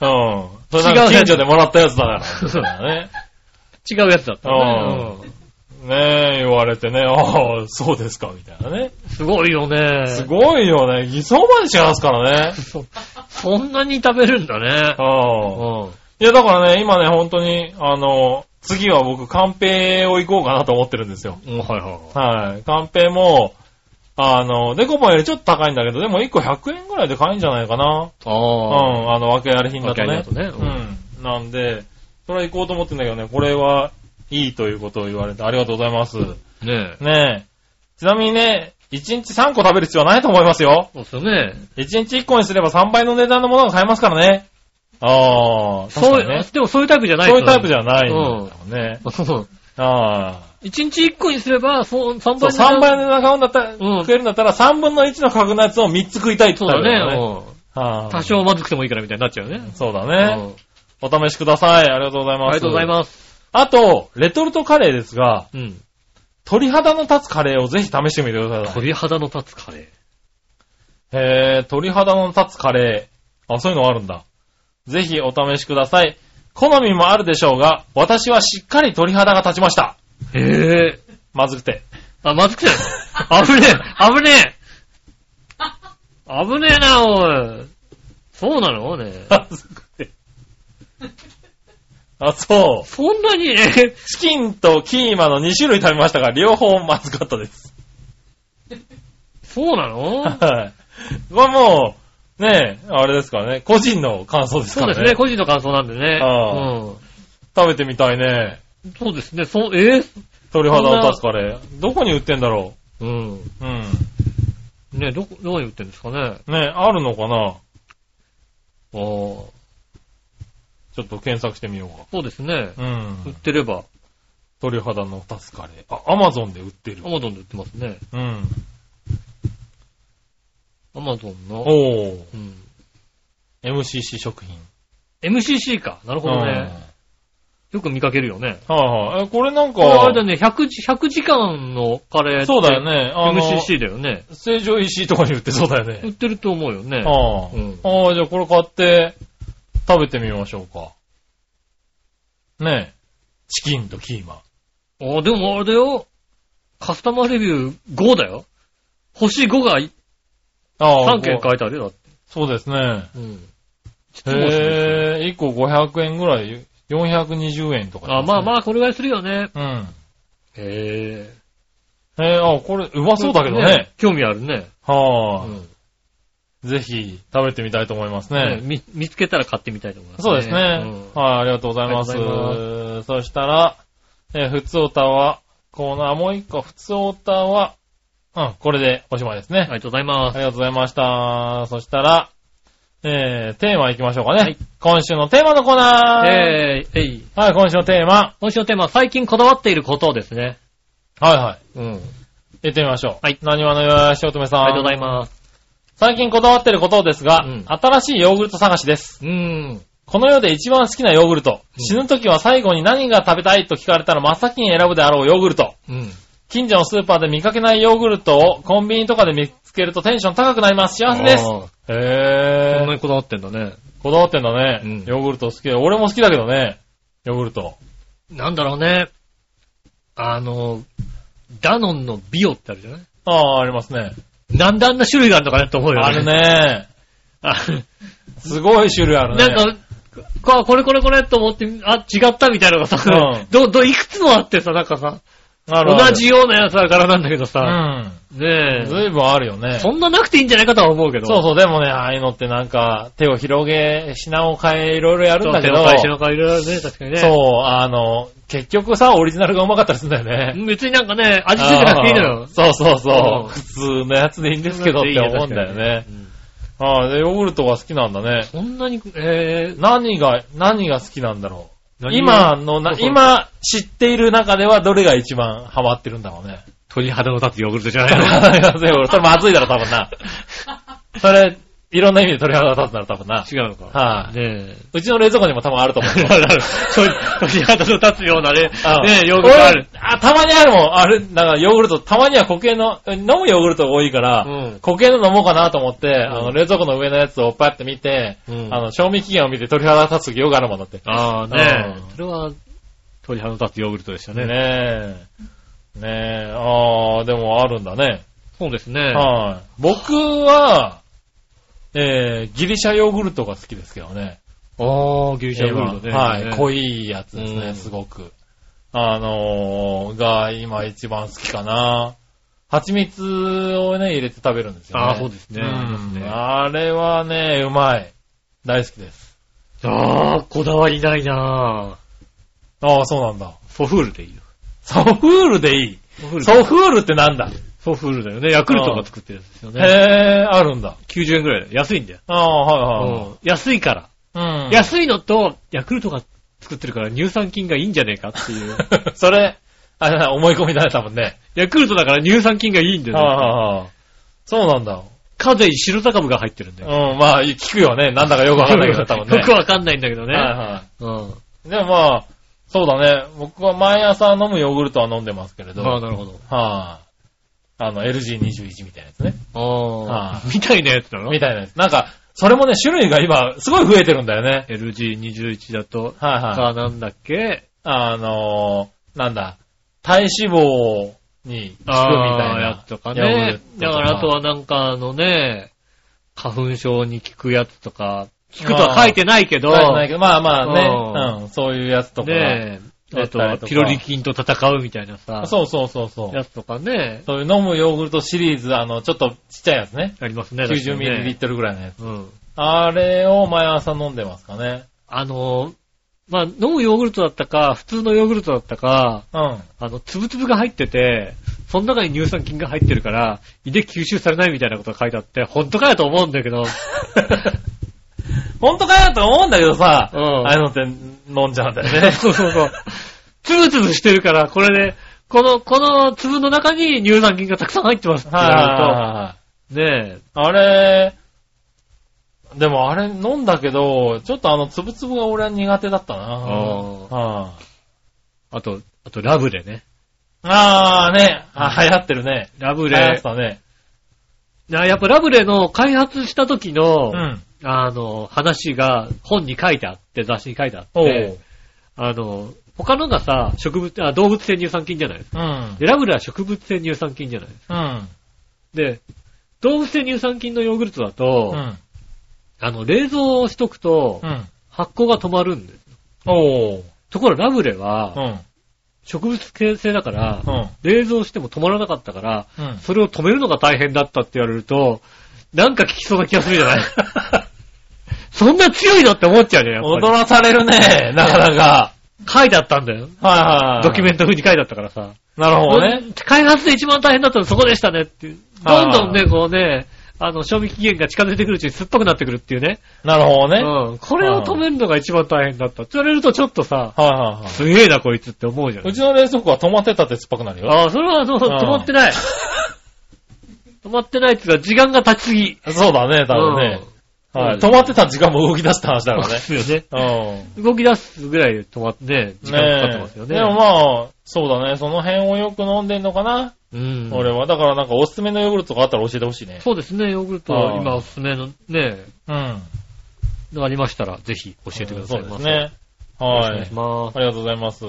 うん。それ近所でもらったやつだから。そうだね。違うやつだったね。ねえ、言われてね、ああ、そうですか、みたいなね。うんすごいよね。すごいよね。偽装まで違いますからね。そそんなに食べるんだね。うん。うん。いや、だからね、今ね、本当に、あの、次は僕、カンペを行こうかなと思ってるんですよ。うんはいはいはい。はい。カンペも、あの、デコポンよりちょっと高いんだけど、でも1個100円ぐらいで買えんじゃないかな。うああ。ん。あの、訳あり品だとね。だとねうん。なんで、それは行こうと思ってんだけどね、これはいいということを言われてありがとうございます。ねえ。ねえ。ちなみにね、1日3個食べる必要はないと思いますよ。そうですよね。1日1個にすれば3倍の値段のものが買えますからね。ああ、確そう。でもそういうタイプじゃないそういうタイプじゃゃないんだよね。そう。ああ。一日一個にすれば、そう、三そう、倍3倍の値段買うんだったら、ん食えるんだったら3分の1の価格のやつを3つ食いたいってそうだね。うんはあ多少まずくてもいいからみたいになっちゃうね。そうだうんね。お試しください。ありがとうございます。ありがとうございます。す。あと、レトルトカレーですが、うん。鳥肌の立つカレーをぜひ試してみてください。鳥肌の立つカレー。へー、鳥肌の立つカレー。あ、そういうのあるんだ。ぜひお試しください。好みもあるでしょうが、私はしっかり鳥肌が立ちました。へえ。まずくて。あ、まずくて。危ねえ危ねえ危ねえな、おい。そうなの？ね。まずくて。あ、そう。そんなに、え？チキンとキーマの2種類食べましたが、両方まずかったです。そうなの？はい。これもう、ねえ、あれですからね、個人の感想ですからね。そうですね、個人の感想なんでね。あう食べてみたいね。ん。そうですね、そう、えー？鳥肌を立つカレー。どこに売ってんだろうん。ううん。ね、どこ、どこに売ってるんですかね。ねえ、あるのかなああ、ちょっと検索してみようか。そうですね。う売っん。てれば、鳥肌の立つカレー。あ、アマゾンで売ってるア。マゾンで売ってますね。うん。アマゾンの、おー。うん。MCC 食品。MCC か。なるほどね。よく見かけるよね。うん。はいはい。え、これなんか、あれだね、100時、100時間のカレーそうだよね。MCC だよね。成城石井とかに売ってそうだよ売っね。てると思うよね。ああ、うんああ、じゃあこれ買って食べてみましょうか。ねえ。チキンとキーマ。ああ、でもあれだよ。カスタマーレビュー5だよ。星5がああ、3件書いてあるよ。だってそうですね。うん。へえ、1個500円ぐらい、420円とか、あまあまあ。あ、これぐらいするよね。うん。へえ。へえ、あ、これうまそうだけどね。。興味あるね。はあ、うんぜひ食べてみたいと思いますね。ね見見つけたら買ってみたいと思います、そうですね。うんはい、ありがとうございます。ありがとそしたら、えー、ふつおたは、コーナーもう一個、ふつおたは、うん、これでおしまいですね。ありがとうございます。ありがとうございました。そしたら、えー、テーマ行きましょうかね。はい今週のテーマのコーナー。えー、えい。はい、今週のテーマ。今週のテーマは最近こだわっていることですね。はいはい。うん。言ってみましょう。はい何話のよしおとめさん。ありがとうございます。最近こだわってることですが、うん新しいヨーグルト探しです。うーん。この世で一番好きなヨーグルト。うん死ぬ時は最後に何が食べたいと聞かれたら真っ先に選ぶであろうヨーグルト。うん。近所のスーパーで見かけないヨーグルトをコンビニとかで見つけるとテンション高くなります。幸せです。あーそん。なにこだわってんだね。こだわってんだね。うんヨーグルト好きだ。俺も好きだけどね。ヨーグルト。なんだろうね。あの、ダノンのビオってあるじゃない？ああ、ありますね。なんであんな種類があるのかなって思うよね。ある。ね。あすごい種類あるね。なんか、ここれこれこれと思って、あ、違ったみたいなのがさ、うんど、ど、いくつもあってさ、なんかさ、同じようなやつは柄なんだけどうさ、ん。ねずいぶんあるよねえ、。そんななくていいんじゃないかとは思うけど。そうそう、でもね、ああいうのってなんか、手を広げ、品を変え、いろいろやるんだけど、手の会社の会いろいろね、確かにね。そう、あの、結局さ、オリジナルがうまかったりするんだよね。別になんかね、味付いてなくていいのあよー。そうそううんそう。普通のやつでいいんですけどって思うんだよね。うんああ、で、ヨーグルトが好きなんだね。そんなに、えー、何が、何が好きなんだろう。今のな、そうそう今知っている中ではどれが一番ハマってるんだろうね。鳥肌の立つヨーグルトじゃないの？それまずいだろ、多分な。それ、いろんな意味で鳥肌が立つなら多分な。違うのか。はい、ねえ。うちの冷蔵庫にも多分あると思う。あるある。鳥鳥肌の立つようなね、うんねえ、ヨーグルトある。俺あ、たまにあるもん。あれ、なんかヨーグルト、たまには固形の、飲むヨーグルトが多いから、うん固形の飲もうかなと思って、あの、うん冷蔵庫の上のやつをパッて見て、うんあの、賞味期限を見て鳥肌が立つ時よくあるもんだって。ああ、ねうんえ。それは、鳥肌の立つヨーグルトでしたね。ねえ。ねえ。ああ、でもあるんだね。そうですね。はい。僕は、えー、ギリシャヨーグルトが好きですけどね。ああ、ギリシャヨーグルトね。はい。濃い。いやつですね、うんすごく。あのー、が今一番好きかな。蜂蜜をね、入れて食べるんですよね。あーそうですねんあれはね、うまい。大好きです。ああ、こだわりないなああ、そうなんだ。ソフールでいいよ。ソフールでいい。ソフールってなんだ？ソフールだよね。ヤクルトが作ってるやつですよへね。え、あるんだ。90円くらいだよ。安いんだよ。ああ、はいはいうん安いから。はい。うん。安いのと、ヤクルトが作ってるから乳酸菌がいいんじゃねえかっていう。それ、あれだ、思い込みだね、多分ね。ヤクルトだから乳酸菌がいいんだよ、はいね。はいはい。そうなんだ。風邪白坂部が入ってるんだよ。うん、まあ、聞くよね。なんだかよくわかんないけど、多分ね。よくわかんないんだけどね。はいはうん。い。でもまあ、そうだね。僕は毎朝飲むヨーグルトは飲んでますけれど。ああ、はい、なるほど。あ。の、LG21 みたいなやつね。あはあ。みたいなやつなのみたいなやつ。なんか、それもね、種類が今、すごい増えてるんだよね。LG21 だと、はいはい。さあなんだっけ？あのー、なんだ、体脂肪に効くみたいああ、なやつとかねだからあとはなんかあのね、花粉症に効くやつとか、効くとは書いてないけど、書いてないけど、まあまあうね、うん、そういうやつとか。ねえ、あとはピロリ菌と戦うみたいなさ、そうそうそうそう。やつとかね、そういう飲むヨーグルトシリーズ、あの、ちょっとちっちゃいやつね。ありますね。90ml ぐらいのやつ。うん。あれを毎朝飲んでますかね。あの、まあ、飲むヨーグルトだったか、普通のヨーグルトだったか、うん。あの、つぶつぶが入ってて、その中に乳酸菌が入ってるから、胃で吸収されないみたいなことが書いてあって、本当かよと思うんだけど、本当かよと思うんだけどさ、うんああいうのって飲んじゃうんだよね。そうそうそう。つぶつぶしてるから、これで、この、この粒の中に乳酸菌がたくさん入ってますってなはい。ると、ねえ、あれ、でもあれ飲んだけど、ちょっとあの、つぶつぶが俺は苦手だったな。ーはあと、あとラブレね。ああーね、あ流行ってるね。ラブ流行っ。たね。なやっぱラブレの開発した時の、うん。あの、話が本に書いてあって、雑誌に書いてあっおてう、あの、他のがさ、植物、あ動物性乳酸菌じゃないですか。うん。で、ラブレは植物性乳酸菌じゃないですか。うん。で、動物性乳酸菌のヨーグルトだと、うん。あの、冷蔵をしとくと、うん。発酵が止まるんです。おう。ところラブレは、うん。植物性だから、うん。冷蔵しても止まらなかったから、うん。それを止めるのが大変だったって言われると、なんか効きそうな気がするじゃない？そんな強いのって思っちゃうじゃん、やっぱり。踊らされるね、なかなか。書いてあったんだよ。はいはい。ドキュメント風に書いてあったからさ。なるほどね。開発で一番大変だったのはそこでしたねっていう。はいどんどんね、こうね、あの、賞味期限が近づいてくるうちに酸っぱくなってくるっていうね。なるほどね。うん。これを止めるのが一番大変だった。って言われるとちょっとさ、はいはいはい。すげえなこいつって思うじゃん。うちの冷蔵庫は止まってたって酸っぱくなるよ。ああ、それはそう止まってない。止まってないっていうか、時間が経ちすぎ。そうだね、多分ね。はい。止まってた時間も動き出した話だからね。ですよね。うん。動き出すぐらいで止まってね、時間かかってますよね。でもまあ、そうだね。その辺をよく飲んでんのかな、うん。俺は。だからなんかおすすめのヨーグルトがあったら教えてほしいね。そうですね、ヨーグルトあー今おすすめのね、うん。のありましたら、ぜひ教えてくださいませ。そうですね。はい願いし。ます。ありがとうございます。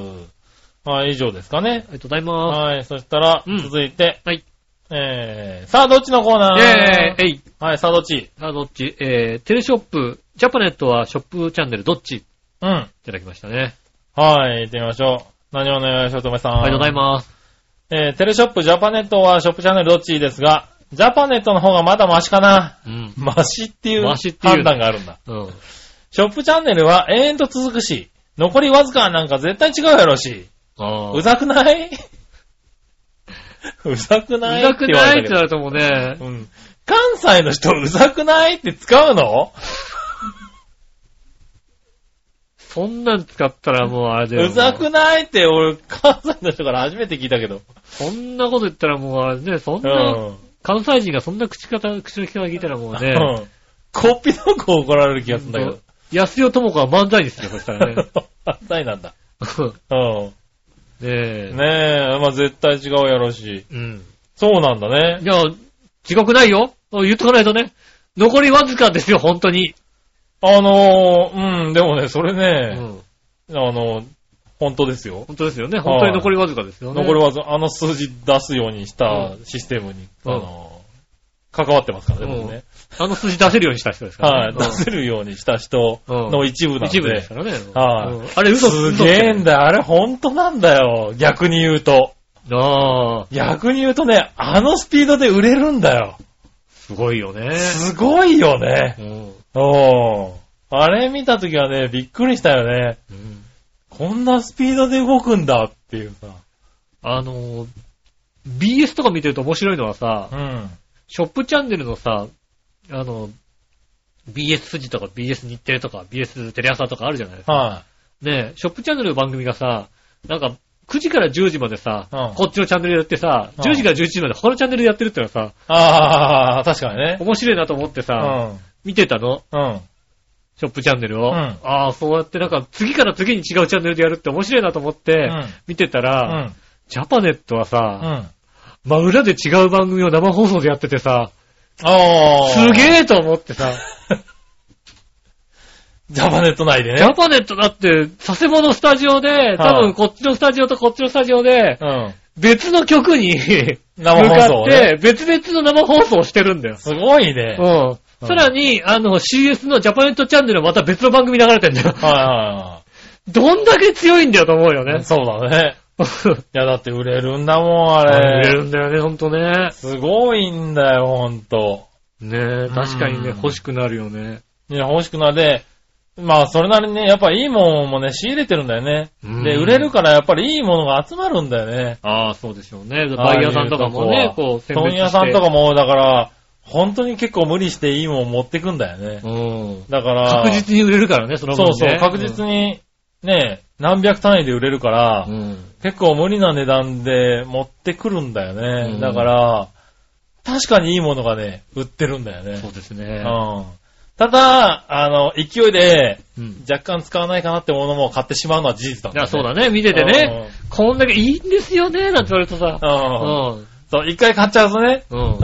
はい、以上ですかね。ありがとうございます。はい、そしたら、うん続いて、はい。えー、さあ、どっちのコーナー？イェーイえいはい、さあ、どっち？さあ、どっち？えー、テレショップ、ジャパネットはショップチャンネルどっち？いうん。ただきましたね。はい、行ってみましょう。何をお願いしようとめさん。ありがとうございます。えー、テレショップ、ジャパネットはショップチャンネルどっち？ですが、ジャパネットの方がまだマシかな？うん。マシっていうマシっていう判断があるんだ。うん。ショップチャンネルは永遠と続くし、残りわずかなんか絶対違うやろし。あうざくない？うざくうない？ざくないって言われたけどなるともうね、うん。関西の人うざくないって使うの？そんなん使ったらもうあれだよ。うざくないって俺関西の人から初めて聞いたけど。そんなこと言ったらもうあれね、そんうな、ん。関西人がそんな口方、口の利き方聞いたらもうね、うん。こっぴどく怒られる気がするんだけど。安代智子は漫才にするよ、そしたらね。関西なんだ。うん。ねえ。ねえ、まあ絶対違うやろし。うん。そうなんだね。いや、違くないよ。言っとかないとね。残りわずかですよ、本当に。あのー、うん、でもね、それうね、ん。あの、本当ですよ。本当ですよね。本当に残りわずかですよね。残りわず、あの数字出すようにしたうシステムに、うんあの、関わってますからね、うん僕ね。あの数字出せるようにした人ですからはい、ね。出せるようにした人の一部なんで。一部ですからね。はいうんあれ嘘すげえんだよ。あれ本当なんだよ。逆に言うと。ああ、逆に言うとね、あのスピードで売れるんだよ。すごいよね。すごいよね。うん。おーあれ見たときはね、びっくりしたよね。うんこんなスピードで動くんだっていうさ。あの、BS とか見てると面白いのはさ、うん。ショップチャンネルのさ、あの、BS 富士とか BS 日テレとか BS テレ朝とかあるじゃないですか。はねえ、ショップチャンネルの番組がさ、なんか、9時から10時までさ、うんこっちのチャンネルやってさ、うん10時から11時まで他のチャンネルやってるってのはさ、い。ああ、確かにね。面白いなと思ってうさ、ん。見てたの？うん。ショップチャンネルを。うんああ、そうやってなんか次から次に違うチャンネルでやるって面白いなと思って、うん見てたうら、ん。ジャパネットはうさ、ん。真裏で違う番組を生放送でやっててさ、ああ。すげえと思ってさ、ジャパネット内でね。ジャパネットだって、佐世保のスタジオで、多分こっちのスタジオとこっちのスタジオで、うん。別の曲に向 生放かっ送ねて、別々の生放送をしてるんだよ。すごいね。うん。うんさらに、あの、CS のジャパネットチャンネルはまた別の番組流れてんだよ。はいはどんだけ強いんだよと思うよいはい。ね。そうだね。いや、だって売れるんだもん、あ売れれ。るんだよね、ほんとね。すごいんだよ、ほんと。ねえ、確かにね、うん欲しくなるよね。いや、欲しくなって、まあ、それなりにね、やっぱいいもんもね、仕入れてるんだよね。うんで、売れるからやっぱりいいものが集まるんだよね。ああ、そうでしょうね。バイヤーさんとかもね、こう、問屋さんとかも、だから、本当に結構無理していいもん持ってくんだよね。うん。だから、確実に売れるからね、その分ね。そうそう、確実に、ね、何百単位で売れるから、うん。結構無理な値段で持ってくるんだよね。うんだから、確かにいいものがね、売ってるんだよね。そうですうね。ん。ただ、あの、勢いでうん。若干使わないかなってものも買ってしまうのは事実だいや、そうだね、見ててね。こんだけいいんですよね、なんて言われるとさ。うん。そう、一回買っちゃうとね、うん。うん。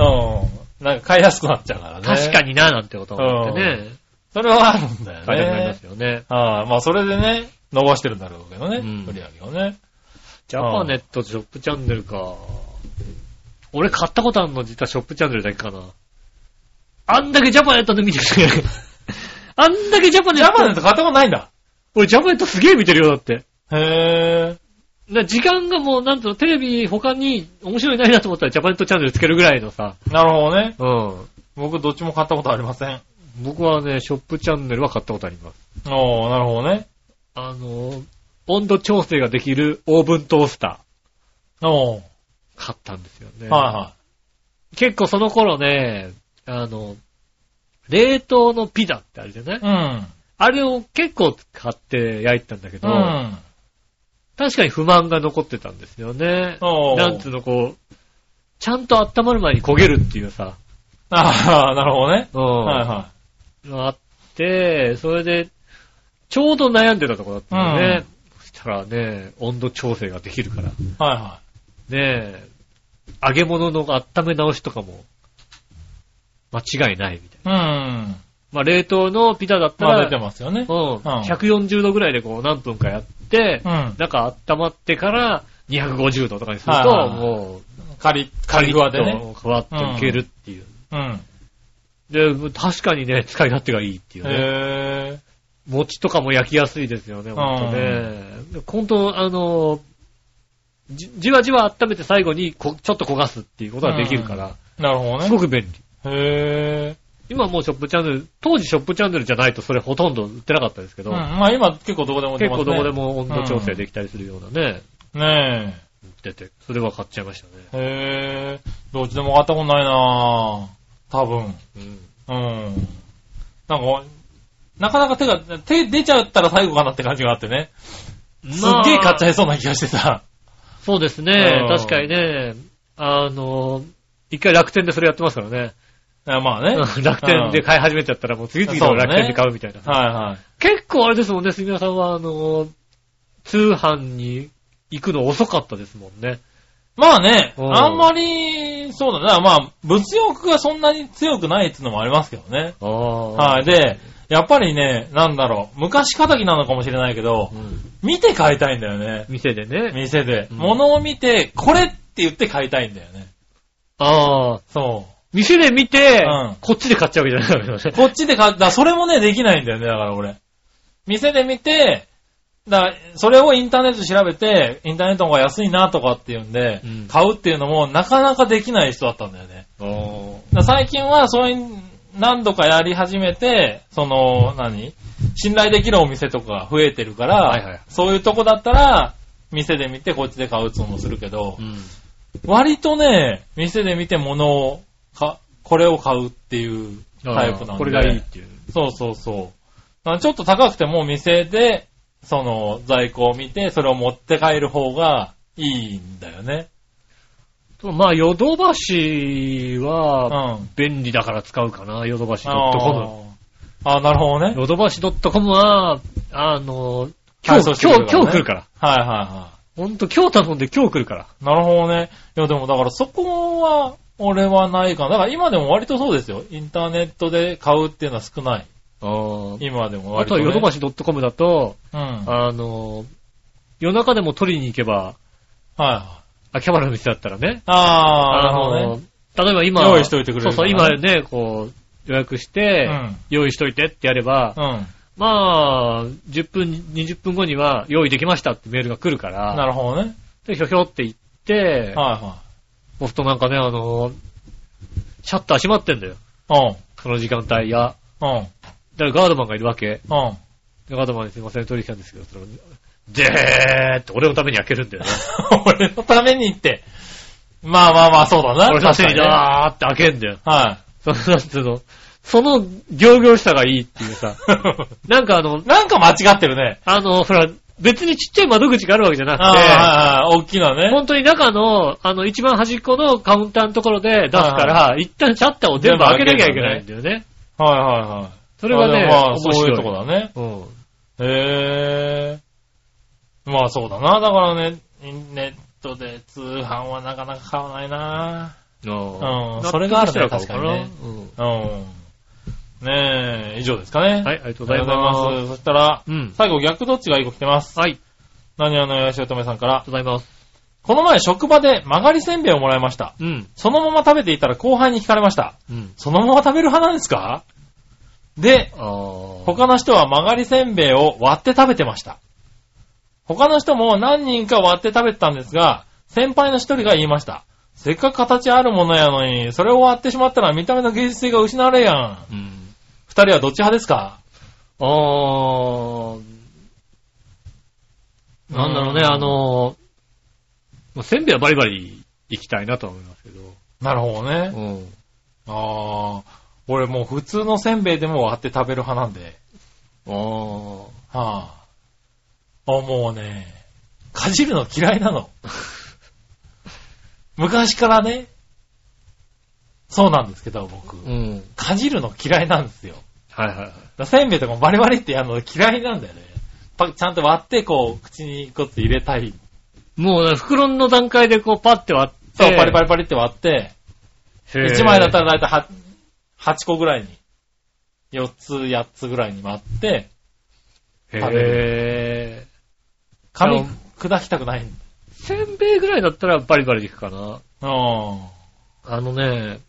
なんか買いやすくなっちゃうからね。確かにな、なんてこと思ってね。それはあるんだよね。買いたくなりますよね。はいまあ、それでね、伸ばしてるんだろうけどね。うん売り上げをね。ジャパネットショップチャンネルか。俺買ったことあるの実はショップチャンネルだけかな。あんだけジャパネットで見てる。あんだけジャパネット。ジャパネット買ったことないんだ。俺ジャパネットすげえ見てるよ、だって。へな時間がもう、なんと、テレビ他に面白いないなと思ったらジャパネットチャンネルつけるぐらいのさ。ー。なるほどね。うん。僕どっちも買ったことありません。僕はね、ショップチャンネルは買ったことあります。おー、なるほどね。あの、温度調整ができるオーブントースタおー。ー買ったんですよね。は結構その頃ね、あの、冷凍のピザってあるじゃない？いはい。あれを結構買って焼いてたんだけうど、ん。うん。確かに不満が残ってたんですよね。なんつうのこう、ちゃんと温まる前に焦げるっていうさ、ああ、なるほどね。うん。はいはあって、それで、ちょうど悩んでたとこだったんだよね。したらね、温度調整ができるから。はいはねえ、揚げ物の温め直しとかも、間違いないみたいな。い。うん。まあ、冷凍のピザだったら、まあ出てますよね。うん、140度ぐらいでこう何分かやって、うん。中温まってから250度とかにすると、はいはいはいもう、カリッ、カリッグワでふわっといけるっていう。うん。で、確かにね、使い勝手がいいっていうね。へ餅とかも焼きやすいですよね、ほんとね。本当あの、じじわじわ温めて最後にこちょっと焦がすっていうことができるから、ー。なるほどね。すごく便利。へ今もうショップチャンネル、当時ショップチャンネルじゃないとそれほとんど売ってなかったですけー。ど、うん。まあ今結構どこでもね。結構どこでも温度調整できたりするようなね、ね売ってて、それは買っちゃいましたね。え。へえ。どっちでも買ったことないなぁ。多分。うん。うん。なんか、なかなか手が、手出ちゃったら最後かなって感じがあってね。すっげえ買っちゃい。いそうな気がしてさ。そうですねう。ん確かにね、あの、一回楽天でそれやってますからね。いやまあね。楽天で買い始めちゃったらもう次々と楽天で買うみたいな。はいはい。結構あれですもんね、杉村さんは、あの、通販に行くの遅かったですもんね。まあね、うんあんまり、そうだな、まあ、物欲がそんなに強くないっていうのもありますけどね。ああ。はい。で、やっぱりね、なんだろう、昔仇なのかもしれないけどう、ん、見て買いたいんだよね。店でね。店で。うん物を見て、これって言って買いたいんだよね。ああ。そ店で見て、うんこっちで買っちゃうわけじゃないからねう。。こっちで買った、それもね、できないんだよね、だから俺。店で見て、だそれをインターネットで調べて、インターネットの方が安いなとかっていうんで、うん買うっていうのもなかなかできない人だったんだよね。最近はそういう何度かやり始めて、その、何？信頼できるお店とかが増えてるから、はいはいそういうとこだったら、店で見てこっちで買うっていうのもするけどう、ん。割とね、店で見て物をか、これを買うっていうタイプなんで。これがいいっていう。そうそうそう。ちょっと高くても店で、その在庫を見て、それを持って帰る方がいいんだよね。まあ、ヨドバシうん。は、あ便利だから使うかな、ヨドバシあ .com。ああ、なるほどね。ヨドバシ .com は、あの、今日、今日、今日来るから。はいはいはほんと、今日頼んで今日来るから。い。なるほどね。いやでもだからそこは、俺はないかな。だから今でも割とそうですよ。インターネットで買うっていうのは少ない。あー今でもあとは割と、ね。ヨドバシ .com だと、うん。はいあの、夜中でも取りに行けば、はい。秋葉原の店だったらね。ああ、なるほどのね。例えば今、用意しといてくれるそうそう、今ね、こう、予約して、うん用意しといてってやれば、うん。まあ、10分、20分後には用意できましたってメールが来るから、なるほどね。で、ひょひょって言って、はそうするとなんかね、あの、シャッター閉まってんだよ。いはい。その時間帯が。うん。うん。だからガードマンがいるわけ。うん。でガードマンにすいません、取り来たんですけど、でーって俺のために開けるんだよね。俺のためにって。まあまあまあ、そうだな。俺のために確かにねだーって開けんだよ。はその、なんつうの、その行々しさがいいっていうさ。い。なんかあの、なんか間違ってるね。あの、ほら、別にちっちゃい窓口があるわけじゃなくて、ああ、はいはい大きなね。本当に中の、あの、一番端っこのカウンターのところで出すから、一旦シャッターを全部開けなきゃいけないんだよね。はいはいはい。それはね、あでもまあ、面白い。そういうとこだね。うん。へえ。まあそうだな。だからね、ネットで通販はなかなか買わないな。うんそれがあるね納得したら買おうかな確うん。ねえ、以上ですかね。うん。はい、ありがとうごありざいまがとうございます。そしたら、す。うん。最後逆どっちがいい子来てます。はい、あり何話のよしおとめさんからが。とうございます。この前職場で曲がりせんべいをもらいました。うん。そのまま食べていたら後輩に聞かれました。うん。そのまま食べる派なんですか？で。他の人は曲がりせんべいを割って食べてました。他の人も何人か割って食べてたんですが、先輩の一人が言いました。せっかく形あるものやのに、それを割ってしまったら見た目の芸術性が失われるやん。うん。二人はどっち派ですか？あー。なんだろうね、うんあの、まあせんべいはバリバリ行きたいなとは思いますけど。なるほどね。うん。あー。俺もう普通のせんべいでも割って食べる派なんで。あー。はあ。あ、もうね、かじるの嫌いなの。昔からね、そうなんですけど、僕。うん。かじるの嫌いなんですよ。はいはいはい。せんべいとかもバリバリってやるの嫌いなんだよね。パちゃんと割って、こう、口にこって入れたい。もうね、袋の段階でこうパッて割って。そう、パリパリパリって割って、へー1枚だったらだいたい 8, 8個ぐらいに、4つ、8つぐらいに割って、へ食べえ。紙あの砕きたくない。せんべいぐらいだったらバリバリいくかな。うん。あのね、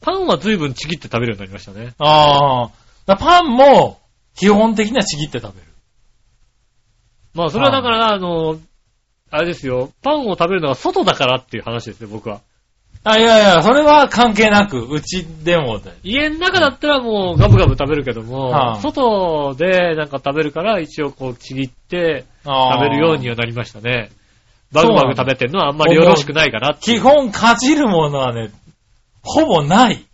パンは随分ちぎって食べるようになりましたね。ああ。だパンも、基本的にはちぎって食べる。まあそれはだから、あの、あれですよ、パンを食べるのは外だからっていう話ですよ、僕は。あ、いやいや、それは関係なく、うちでもで。家の中だったらもうガブガブ食べるけども、はあ外でなんか食べるから一応こうちぎって食べるようにはなりましたね。バグバグ食べてるのはあんまりよろしくないかなっていう。基本かじるものはね、ほぼない。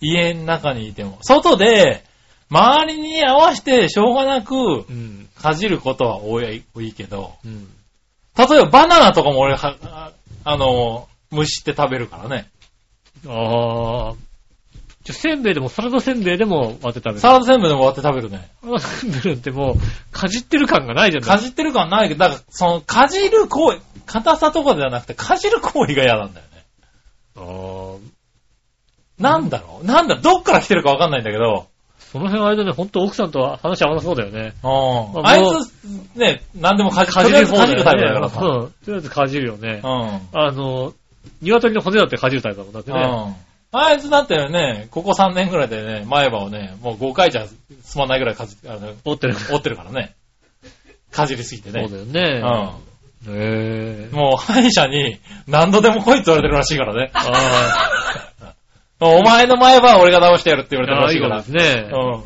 家の中にいても。外で、周りに合わせてしょうがなく、うん。かじることは多い多いけど、うん。例えばバナナとかも俺は、ああの、蒸して食べるからね。ああ。じゃあせんべいでもサラダせんべいでも割って食べる。サラダ全部でも割って食べるね。サラダせんべいなんてもう、かじってる感がないじゃない？かじってる感ないけど、だから、その、かじる行為、硬さとかではなくて、かじる行為が嫌なんだよね。あーなんだろう？なんだ、どっから来てるかわかんないんだけど、その辺あれだね、ほんと奥さんとは話合わなそうだよね。うん。まああいつ、ね、なんでもかじかじるとりあえずかじるタイプだ。からさ。うん。とりあえずかじるよね。うん。あの、鶏の骨だってかじるタイプだもんだってね。うん。あいつだってね、ここ3年ぐらいでね、前歯をね、もう5回じゃ済まないぐらいかじ、あの、折ってる。折ってるからね。かじりすぎてね。そうだよね。うへえん。。もう歯医者に何度でも来いって言われてるらしいからね。あお前の前歯は俺が直してやるって言わあ。れてるらしいから。いいことですね。う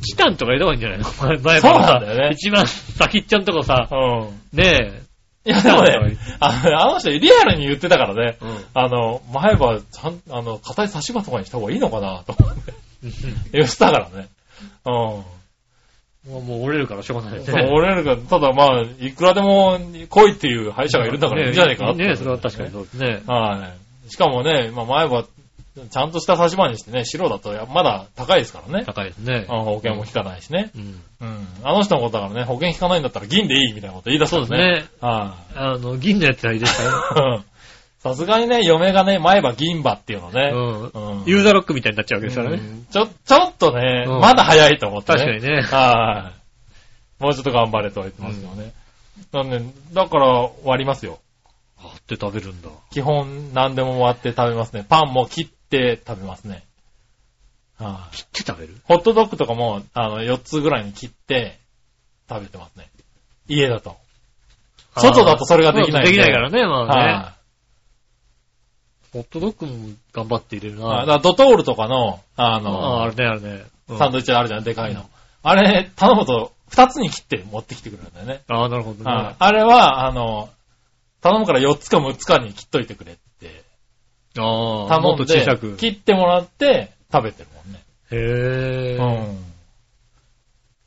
ん。チタンとか入れた方がいいんじゃないの？前前そう歯なんだよね一番先っちゃんとこさ、うん。ねいや、でもね、あのあの人リアルに言ってたからねえ。。うん。あの、前歯、ちゃん、あの、硬い差し歯とかにした方がいいのかなと思って 言ってたからね。うん。もうもう折れるからしょうがないね。折れるから、ただまあ、いくらでも来いっていう歯医者がいるんだからいいんじゃないかなってねえ、それは確かにそうですね。はい。しかもね、まあ前歯、ちゃんとした差し歯にしてね、白だとやまだ高いですからね。高いですね。あ保険も引かないしね。うん。うん。あの人のことだからね、保険引かないんだったら銀でいいみたいなこと言い出すそう。ですね。はあの、銀のやつはいいですかい。う んさすがにね、嫁がね、前歯銀歯っていうのね。らうん。うんユーザーロックみたいになっちゃうわけですからね。うんちょ、ちょっとね、うんまだ早いと思ってね。確かにね。はい。もうちょっと頑張れとは言ってますよね。なんで、だから割りますよ。あって食べるんだ。基本何でも割って食べますね。パンも切って食べますね。はい切って食べる？ホットドッグとかも、あの、4つぐらいに切って食べてますね。家だと。外だとそれができないんでできないからね、まあね。はホットドッグも頑張って入れるい。はいだドトールとかの、あああ、の、あれね、あれね。うんサンドイッチあるじゃん、でかいの。あれ、頼むと、2つに切って持ってきてくれるんだよね。ああ、なるほどはいね。あれは、あの、頼むから4つか6つかに切っといてくれってああ、もっと頼んで小さく。、切ってもらって食べてるもんね。へえ。うん。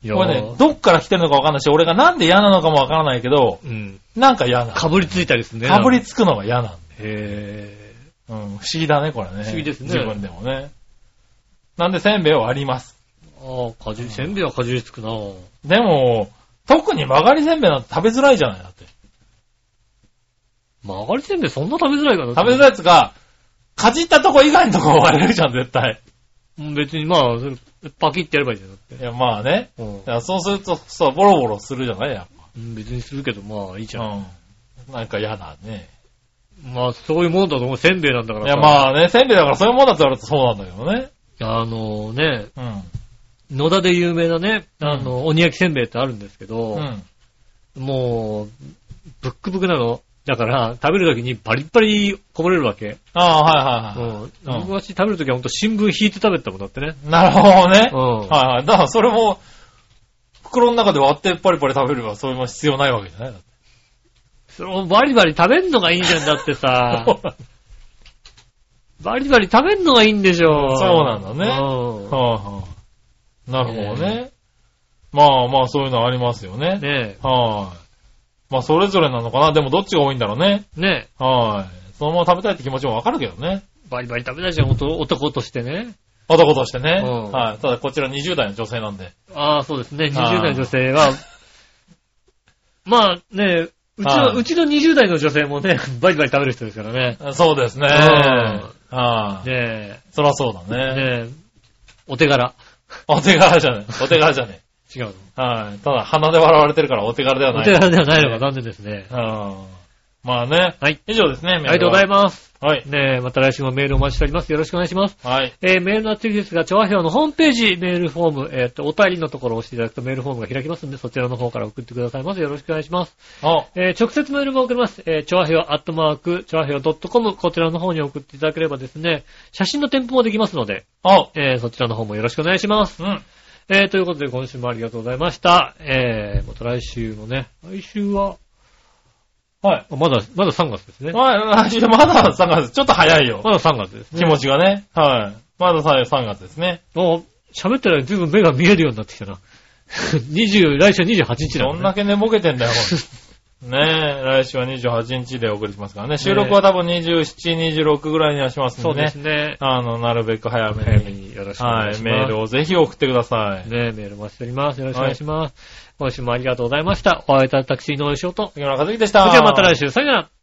いやこれね、どっから来てるのかわかんないし、俺がなんで嫌なのかもわからないけど、うん。なんか嫌なの。かぶりついたりするね。かぶりつくのが嫌なんだよ。へうん、不思議だね、これね。不思議ですね自分でもね。なんでせんべいを割ります。え。ああ、かじり、せんべいはかじりつくな。でも、特に曲がりせんべいなんて食べづらいじゃないだって。曲がりせんべいそんな食べづらいかな食べづらいやつが、かじったとこ以外のとこ割れるじゃん、絶対。うん別にまあ、それパキってやればいいじゃん。だっていや、まあね。うんいやそうすると、そう、ボロボロするじゃない？やっうん。別にするけど、まあいいじゃん。ぱ。うん。なんか嫌だね。まあそういうもんだと思う。せんべいなんだからさ。いや、まあね、せんべいだからそういうもんだって言われるとそうなんだけどね。あのね、うん。野田で有名なね、あの、鬼焼きせんべいってあるんですけど、うん。もう、ブックブクなの。だから、食べるときにパリッパリこぼれるわけ。ああ、はいはいはうん。昔食べるときはほんと新聞引いて食べてたもんだってね。い。なるほどね。うん。はいはい。だからそれも、袋の中で割ってパリパリ食べればそういうの必要ないわけじゃないそれをバリバリ食べんのがいいじゃんだってさ。バリバリ食べんのがいいんでしょ。そうなんだねうん。はいはい。なるほどね。まあまあそういうのありますよね。ねはい。まあそれぞれなのかな。でもどっちが多いんだろうね。え。ねはい。そのまま食べたいって気持ちもわかるけどね。え。バリバリ食べたいじゃん、男男としてね。男としてね。うんはい。ただこちら20代の女性なんで。ああ、そうですね。20あー代の女性は、まあね、うちの、はいうちの20代の女性もね、バリバリ食べる人ですからね。そうですね。んはい。ねそらそうだえ、ね。ねえ、お手柄。お手柄じゃない。お手柄じゃね違うの？え。はい。ただ鼻で笑われてるからお手柄ではない。お手柄ではないのが残念ですね。うん。まあね。はい。以上ですね、ありがとうございまます。す。はい。ねえ、また来週もメールお待ちしております。よろしくお願いします。はい。えーメールの次ですが、調和表のホームページ、メールフォーム、えっ、と、お便りのところを押していただくとメールフォームが開きますので、そちらの方から送ってくださいませ。よろしくお願いします。あ、えー直接メールも送れます。えー、調和表アットマーク、調和表 .com、こちらの方に送っていただければですね、写真の添付もできますので、あ、えーそちらの方もよろしくお願いします。うん。えーということで、今週もありがとうございました。えー、また来週もね、来週は、はい。あまだ、まだ3月ですね。はい、来週まだ3月、ちょっと早いよ。まだ3月ですね。気持ちがね。はい。まだ3月ですね。もう、喋ったら随分目が見えるようになってきたな。20、来週28日だ、どんだけ寝ぼけてんだよ、ねえ、来週は28日でお送りしますからね。収録は多分27、26ぐらいにはしますんでねそうです。ね。あの、なるべく早め早めに。によろしくお願はいい、します。メールをぜひ送ってください。ね、メールお待ちしております。よろしくお願いします。今週もありがとうございました。お会いいたいタクシーのおいしおと。杉村和樹でした。それではまた来週。さよなら。